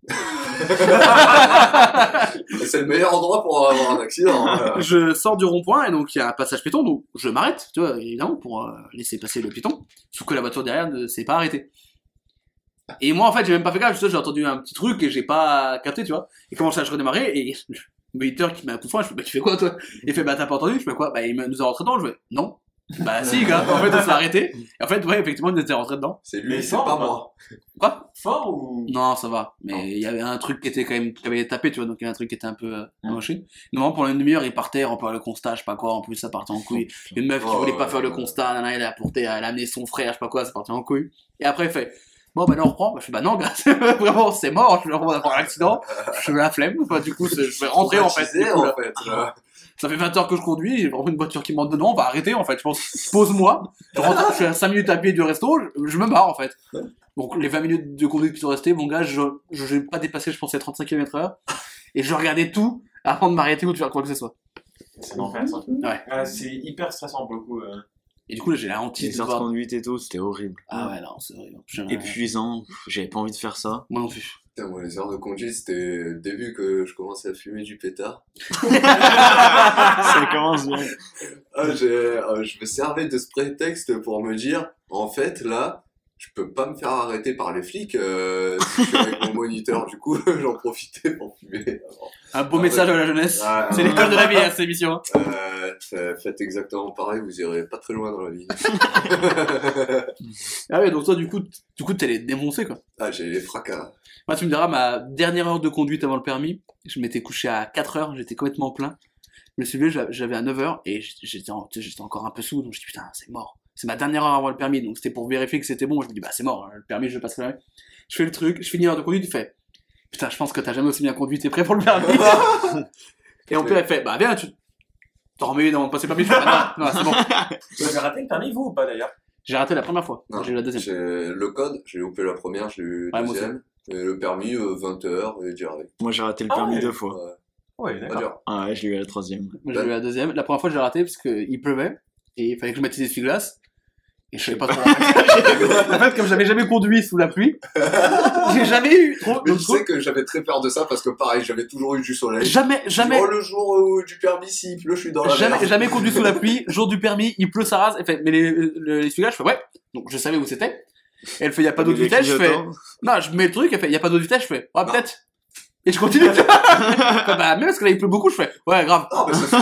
C'est le meilleur endroit pour avoir un accident. hein. je sors du rond-point et donc il y a un passage piéton, donc je m'arrête, tu vois, évidemment, pour euh, laisser passer le piéton. Sauf que la voiture derrière ne s'est pas arrêtée. Et moi, en fait, j'ai même pas fait gaffe, juste, j'ai entendu un petit truc et j'ai pas capté, tu vois. Et comment ça, je redémarrais et le qui m'a un coup de frein, je fais, bah, tu fais quoi, toi? Il fait, bah, t'as pas entendu? Je fais quoi? Bah, il me- nous a rentré dedans, je fais, non. Bah, si, gars. En fait, on s'est arrêté. Et en fait, ouais, effectivement, nous était rentré dedans. C'est Mais lui, c'est pas moi. Quoi? Fort ou? Non, ça va. Mais il y avait un truc qui était quand même, qui avait tapé, tu vois, donc il y avait un truc qui était un peu euh, amoché. Normalement, pendant une demi-heure, il partait, remplir le constat, je sais pas quoi, en plus, ça partait en couille. Une meuf qui Oh, voulait pas faire le constat, nana, elle a apporté, elle a amené son frère, je sais pas quoi, ça partait en couille. Et après, il fait, bon, ben, là, on reprend. Bah, je fais, bah, non, gars, vraiment, c'est mort, je vais avoir un accident, je fais la flemme. Enfin, du coup, je vais rentrer, en fait. Coup, là. en fait. Ça fait 20 heures que je conduis, j'ai vraiment une voiture qui monte dedans, on va arrêter en fait. Je pense, pose-moi. Je rentre, je fais 5 minutes à pied du resto, je, je me barre en fait. Donc les 20 minutes de conduite qui sont restées, mon gars, je je n'ai pas dépassé, je pensais 35 km heure. Et je regardais tout avant de m'arrêter ou de faire quoi que ce soit. C'est l'enfer, ça. Ouais. Ah, c'est hyper stressant pour le coup. euh. Et du coup, là, j'ai la hantise Les de heures de conduite et tout, c'était horrible. Ah ouais, non, c'est horrible. Épuisant, j'avais pas envie de faire ça. Moi non plus. Putain, moi, les heures de conduite, c'était le début que je commençais à fumer du pétard. ça commence bien. Ah, ah, je me servais de ce prétexte pour me dire, en fait, là, je peux pas me faire arrêter par les flics euh, si je suis avec mon moniteur. Du coup, j'en profitais pour fumer. Un beau Ah message à la jeunesse. Ah, C'est l'école de la vie, hein, cette émission. Euh, fa- faites exactement pareil, vous irez pas très loin dans la vie. Ah ouais, donc toi, du coup, du coup, t'allais te démoncer, quoi. ah, j'ai les fracas. Moi, tu me diras, ma dernière heure de conduite avant le permis, je m'étais couché à 4 heures, j'étais complètement plein. Je me suis levé, j'a- j'avais à 9 heures, et j'étais tu encore un peu sous, donc je dit, putain, c'est mort. C'est ma dernière heure avant le permis, donc c'était pour vérifier que c'était bon. Je me dis, bah, c'est mort, le permis, je le passerai jamais. Je fais le truc, je finis l'heure de conduite, il fait, putain, je pense que t'as jamais aussi bien conduit, t'es prêt pour le permis? et mon père, il fait, bah, viens, tu, t'en remets une avant de passer le permis. Je fais, ah, non, non, c'est bon. Vous avez raté le permis, vous, ou pas d'ailleurs? J'ai raté la première fois, Non, j'ai eu la deuxième. J'ai le code, j'ai loupé la première, j'ai eu la deuxième. Et le permis, euh, 20 heures, et direct. Moi, j'ai raté le Ah permis ouais. deux fois. Ouais, Ouais, pas d'accord. dur. Ah ouais, je l'ai eu à la troisième. Moi, j'ai eu la deuxième. La première fois, j'ai raté parce qu'il pleuvait et il fallait que je mette des essuie-glaces. Et je savais pas trop. en fait, comme j'avais jamais conduit sous la pluie, j'ai jamais eu trop. Mais trop- sais que j'avais très peur de ça parce que pareil, j'avais toujours eu du soleil. Jamais, jamais, Oh, le jour du permis, s'il pleut, je suis dans la jamais, merde. jamais conduit sous la pluie. Jour du permis, il pleut, ça rase. Elle fait, mais les, les, l'essuie-glaces, je fais ouais. Donc je savais où c'était. Et elle fait, y a pas d'eau de Les vitesse. Je fais, non, je mets le truc. Elle fait, y a pas d'eau de vitesse. Je fais, ouais, peut-être. Et je continue. bah, même parce que là, il pleut beaucoup. Je fais, ouais, grave. Ah, mais ça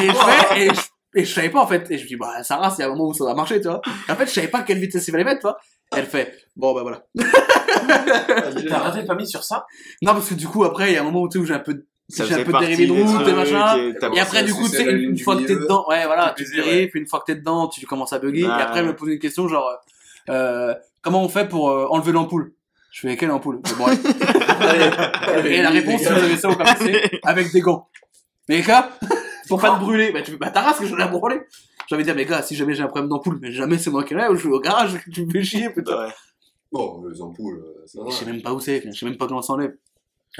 Et je fais, et je, et je savais pas en fait. Et je me dis, bah, ça rase, il y a un moment où ça va marcher, tu vois. Et en fait, je savais pas quelle vitesse il fallait mettre, tu vois. Et elle fait, bon, bah voilà. T'as raté le permis sur ça? Non, parce que du coup, après, il y a un moment où, tu sais, où j'ai un peu, Ça j'ai un peu dérivé de route et machin. et après, du coup, tu sais, une, fois que t'es dedans, ouais, voilà, Tu dérives, puis une fois que t'es dedans, tu commences à bugger. Bah, et après, elle me pose une question, genre, euh, comment on fait pour euh, enlever l'ampoule? Je fais, quelle ampoule? Bon, allez. Et la réponse, si vous avez ça au avec des gants. Mais les gars, pour pas te brûler, bah, tu fais, bah, ta race que je l'ai brûler. J'avais dit, mais gars, si jamais j'ai un problème d'ampoule, mais jamais c'est moi qui l'ai, ou je suis au garage, tu me fais chier, putain. Ouais. Bon, les ampoules, euh, ça va. Je sais même pas où c'est, je sais même pas comment ça s'enlève.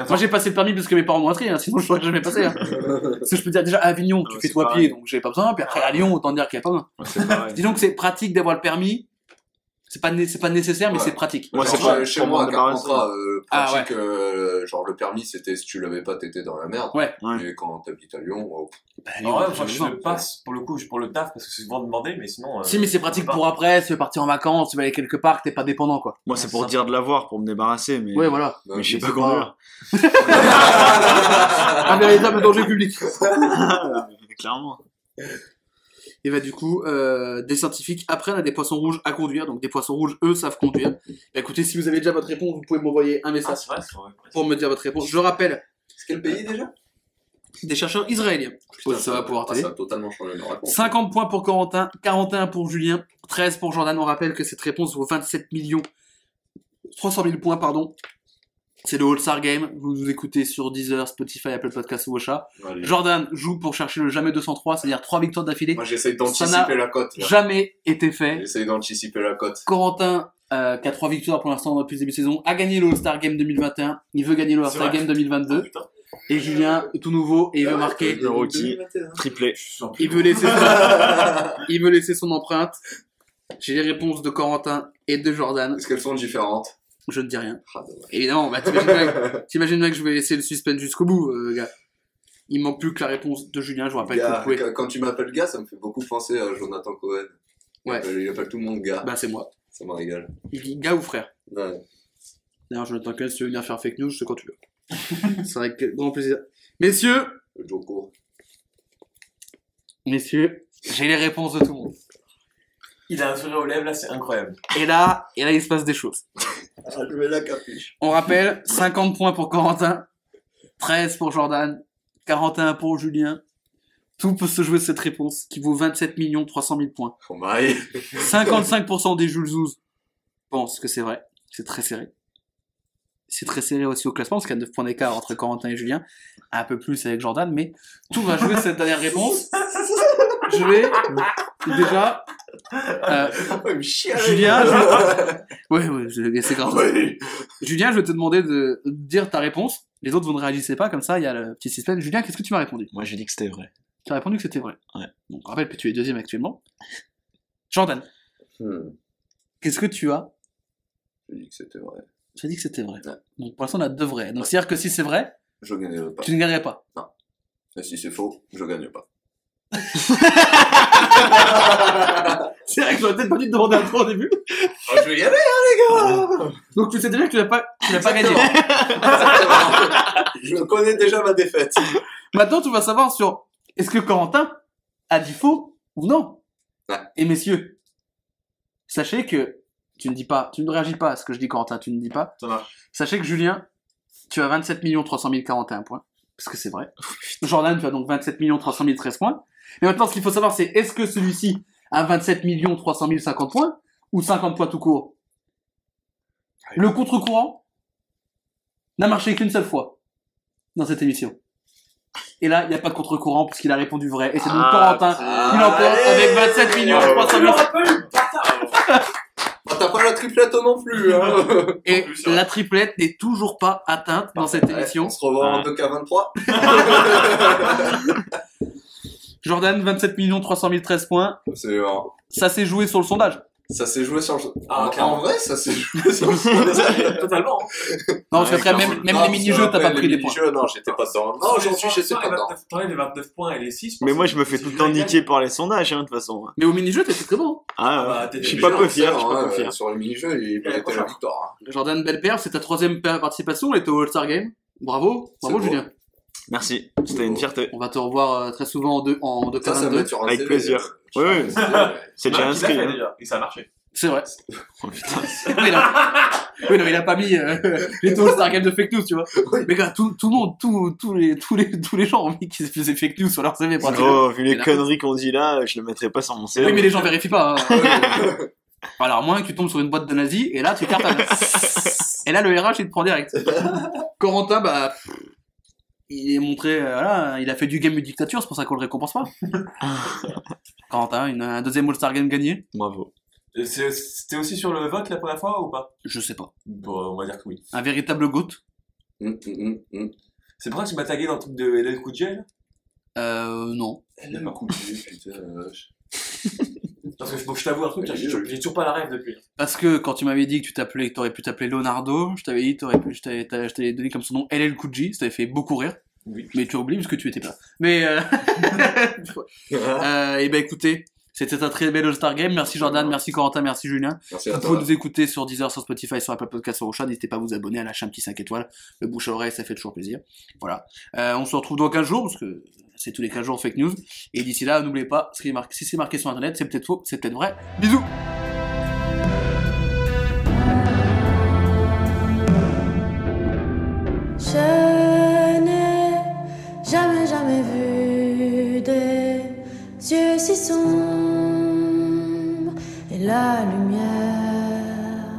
Moi j'ai passé le permis parce que mes parents m'ont inscrit, hein, sinon je l'aurais jamais passé. Hein. Parce que je peux dire déjà à Avignon, tu Ouais, fais c'est à pareil. pied, donc j'ai pas besoin. Puis après à Lyon, autant dire qu'il y a pas besoin. Ouais, c'est. Disons que c'est pratique d'avoir le permis. C'est pas, c'est pas nécessaire, mais Ouais. c'est pratique. Moi, c'est pas- chez moi, euh, Ah, pratique, euh, genre le permis, c'était si tu l'avais pas, t'étais dans la merde. Ouais. Ouais. Mais quand t'habites à Lyon, oh, Bah, Lyon, moi, je le passe pour le coup, pour le taf, parce que c'est souvent demandé, mais sinon. euh, Si, mais c'est pratique pour après, veux partir en vacances, tu vas aller quelque part, que t'es pas dépendant, quoi. Moi, c'est Ouais, pour ça. dire de l'avoir, pour me débarrasser, mais. Ouais, voilà. bah, Mais je sais pas conduire. Un véritable danger public. Clairement. Et bah, du coup, euh, des scientifiques apprennent à des poissons rouges à conduire. Donc, des poissons rouges, eux, savent conduire. Bah, écoutez, si vous avez déjà votre réponse, vous pouvez m'envoyer un Ah, message vrai, vrai. pour me dire votre réponse. Je rappelle, C'est quel pays déjà? des chercheurs israéliens. Putain, ça va pouvoir ah, t'aider. Ça a totalement changé ma réponse. 50 points pour Corentin, 41 pour Julien, 13 pour Jordan. On rappelle que cette réponse vaut 27 millions 300 000 points, pardon. C'est le All-Star Game. Vous nous écoutez sur Deezer, Spotify, Apple Podcasts ou Ocha. Allez. Jordan joue pour chercher le jamais 203, c'est-à-dire 3 victoires d'affilée. Moi, j'essaye Ça d'anticiper la cote. là. Jamais été fait. J'essaye d'anticiper la cote. Corentin, euh, qui a 3 victoires pour l'instant depuis le début de saison, a gagné le All-Star Game 2021. Il veut gagner le All-Star. Game Ah, 2022. putain. Et Julien, tout nouveau, et il veut marquer. Le rookie. Triplé. Il veut laisser son, il veut laisser son empreinte. J'ai les réponses de Corentin et de Jordan. Est-ce qu'elles sont différentes? Je ne dis rien. Ah, dommage. Évidemment, bah, t'imagines bien, t'imagines bien que je vais laisser le suspense jusqu'au bout, euh, gars. Il manque plus que la réponse de Julien. Je vous rappelle que Gars, vous pouvez. quand- tu m'appelles gars, ça me fait beaucoup penser à Jonathan Cohen. Il Ouais. appelle- Il appelle tout le monde gars. Bah, c'est moi. Ça me régale. Il dit gars ou frère. Ouais. D'ailleurs, Jonathan Cohen, si tu veux venir faire fake news, c'est quand tu veux. c'est avec grand plaisir. Messieurs, Le messieurs, j'ai les réponses de tout le monde. Il a un sourire aux lèvres, là, c'est incroyable. Et là, et là, il se passe des choses. Ah, je mets la capuche. On rappelle, 50 points pour Corentin, 13 pour Jordan, 41 pour Julien. Tout peut se jouer cette réponse, qui vaut 27 300 000 points. Oh, my. 55% des Jules Zouz pensent que c'est vrai. C'est très serré. c'est très serré aussi au classement parce qu'il y a 9 points d'écart entre Corentin et Julien, un peu plus avec Jordan, mais tout va jouer cette dernière réponse. Je vais déjà. euh, Ouais. Julien, je- ouais, ouais, je- c'est grave. Julien, je vais te demander de dire ta réponse. Les autres, vous ne réagissez pas, comme ça, il y a le petit suspense. Julien, qu'est-ce que tu m'as répondu? Moi, j'ai dit que c'était vrai. Tu as répondu que c'était vrai. Ouais. Donc, rappelle que tu es deuxième actuellement. Jordan, Hmm, qu'est-ce que tu as? J'ai dit que c'était vrai. Tu as dit que c'était vrai. Ouais. Donc, pour l'instant, on a deux vrais. Donc, c'est-à-dire que si c'est vrai, Je gagnerai pas. tu ne gagnerais pas. Et si c'est faux, je gagne pas. C'est vrai que j'aurais peut-être pas dû te demander à toi au début. Oh, je vais y aller, hein, les gars Donc, tu sais déjà que tu n'as pas, tu n'as pas gagné. Je connais déjà ma défaite. Maintenant, tu vas savoir sur est-ce que Corentin a dit faux ou non. Ouais. Et messieurs, sachez que tu ne dis pas, tu ne réagis pas à ce que je dis Corentin, tu ne dis pas. Ça marche. Sachez que Julien, tu as 27 300 041 points. Parce que c'est vrai. Jordan, tu as donc 27 300 013 points. Mais maintenant, ce qu'il faut savoir, c'est est-ce que celui-ci a 27 300 050 points ou 50 points tout court? Le contre-courant n'a marché qu'une seule fois dans cette émission. Et là, il n'y a pas de contre-courant puisqu'il a répondu vrai. Et c'est donc Ah, Corentin ah, qui l'emporte avec 27 300 000. Oh, T'as pas la triplette non plus, hein Et plus, ouais. la triplette n'est toujours pas atteinte dans cette Ouais, émission. On se revoit en Ah. 2K23. Jordan, 27 300 013 points. C'est, euh, Ça s'est joué sur le sondage. ça s'est joué sur le... Ah, en, vrai, ça s'est joué sur le sondage. Totalement. Non, parce qu'après, même, même Non, les mini-jeux, t'as pas pris les points. mini-jeux, Non, j'étais pas dedans. Non, j'en suis, j'étais pas dedans. T'enlèves les 29 points et les 6. Mais moi, je me fais tout le temps niquer par les sondages, hein, de toute façon. Mais au mini-jeu, t'étais très bon. Ah, bah, ouais. t'es je suis pas peu fier, je suis pas peu fier. Sur le mini-jeu, il méritait la victoire. Jordan, belle perf, c'est ta troisième pa- participation, on était au All-Star Game. Bravo, bravo. Julien. Merci, c'était une fierté. On va te revoir euh, très souvent en, deux, en Ça, ça 2K22. met sur un Avec CV, plaisir. un CV. C'est déjà inscrit. hein. Et ça a marché. C'est vrai. Oh, putain. oui, non. oui, non, il a pas mis euh, les taux All-Star Game de fake news, tu vois. Mais gars, tout, tout le monde, tout, tous les, tous les, tous les gens ont mis qu'ils faisaient fake news sur leur CV. Oh, vu les conneries qu'on dit là, je le mettrais pas sur mon CV. Oui, mais les gens vérifient pas. hein. Alors, à moins que tu tombes sur une boîte de nazis, et là, tu cartonnes. et là, le RH, il te prend direct. Corentin, bah, il est montré, euh, voilà, il a fait du game de dictature, c'est pour ça qu'on le récompense pas. Corentin, une- un deuxième All-Star Game gagné Bravo. Et c'est- C'était aussi sur le vote la première fois ou pas? Je sais pas. Bon, on va dire que oui. Un véritable GOAT Hum, hum, hum, hum. C'est pour ça que tu m'as tagué dans le truc de LL Cool J, là? Euh, non. Elle aime couper, putain, la vache. Parce que faut que je t'avoue un truc, j'ai toujours pas la rêve depuis. Parce que quand tu m'avais dit que tu t'appelais, que t'aurais pu t'appeler Leonardo, je t'avais dit, t'aurais pu, je t'avais, t'avais- je t'avais donné comme son nom LL ça t'avait fait beaucoup rire. Oui. Mais tu as oublié parce que tu étais pas. Mais, euh... euh, et ben écoutez, c'était un très bel All-Star Game. Merci Jordan, merci Corentin, merci Julien. Merci à Vous pouvez nous écouter sur Deezer, sur Spotify, sur Apple Podcast, sur Ocha. N'hésitez pas à vous abonner, à lâcher un petit 5 étoiles. Le bouche à oreille, ça fait toujours plaisir. Voilà. Euh, on se retrouve dans 15 jours, parce que c'est tous les 15 jours fake news. Et d'ici là, n'oubliez pas, ce qui est marqué- si c'est marqué sur Internet, c'est peut-être faux, c'est peut-être vrai. Bisous Je n'ai jamais, jamais vu des yeux si sombres et la lumière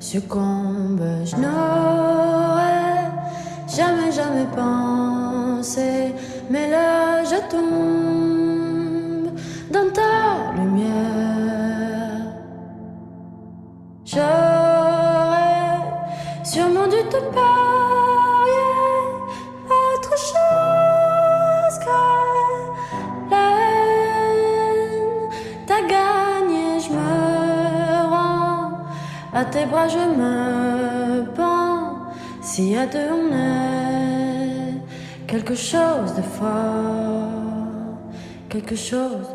succombe. Je n'aurais jamais, jamais pensé, mais là je tombe dans ta lumière. J'aurais sûrement dû te parier autre chose que la haine. T'as gagné, je me rends à tes bras, je me pends. Si à deux on est quelque chose de fort, quelque chose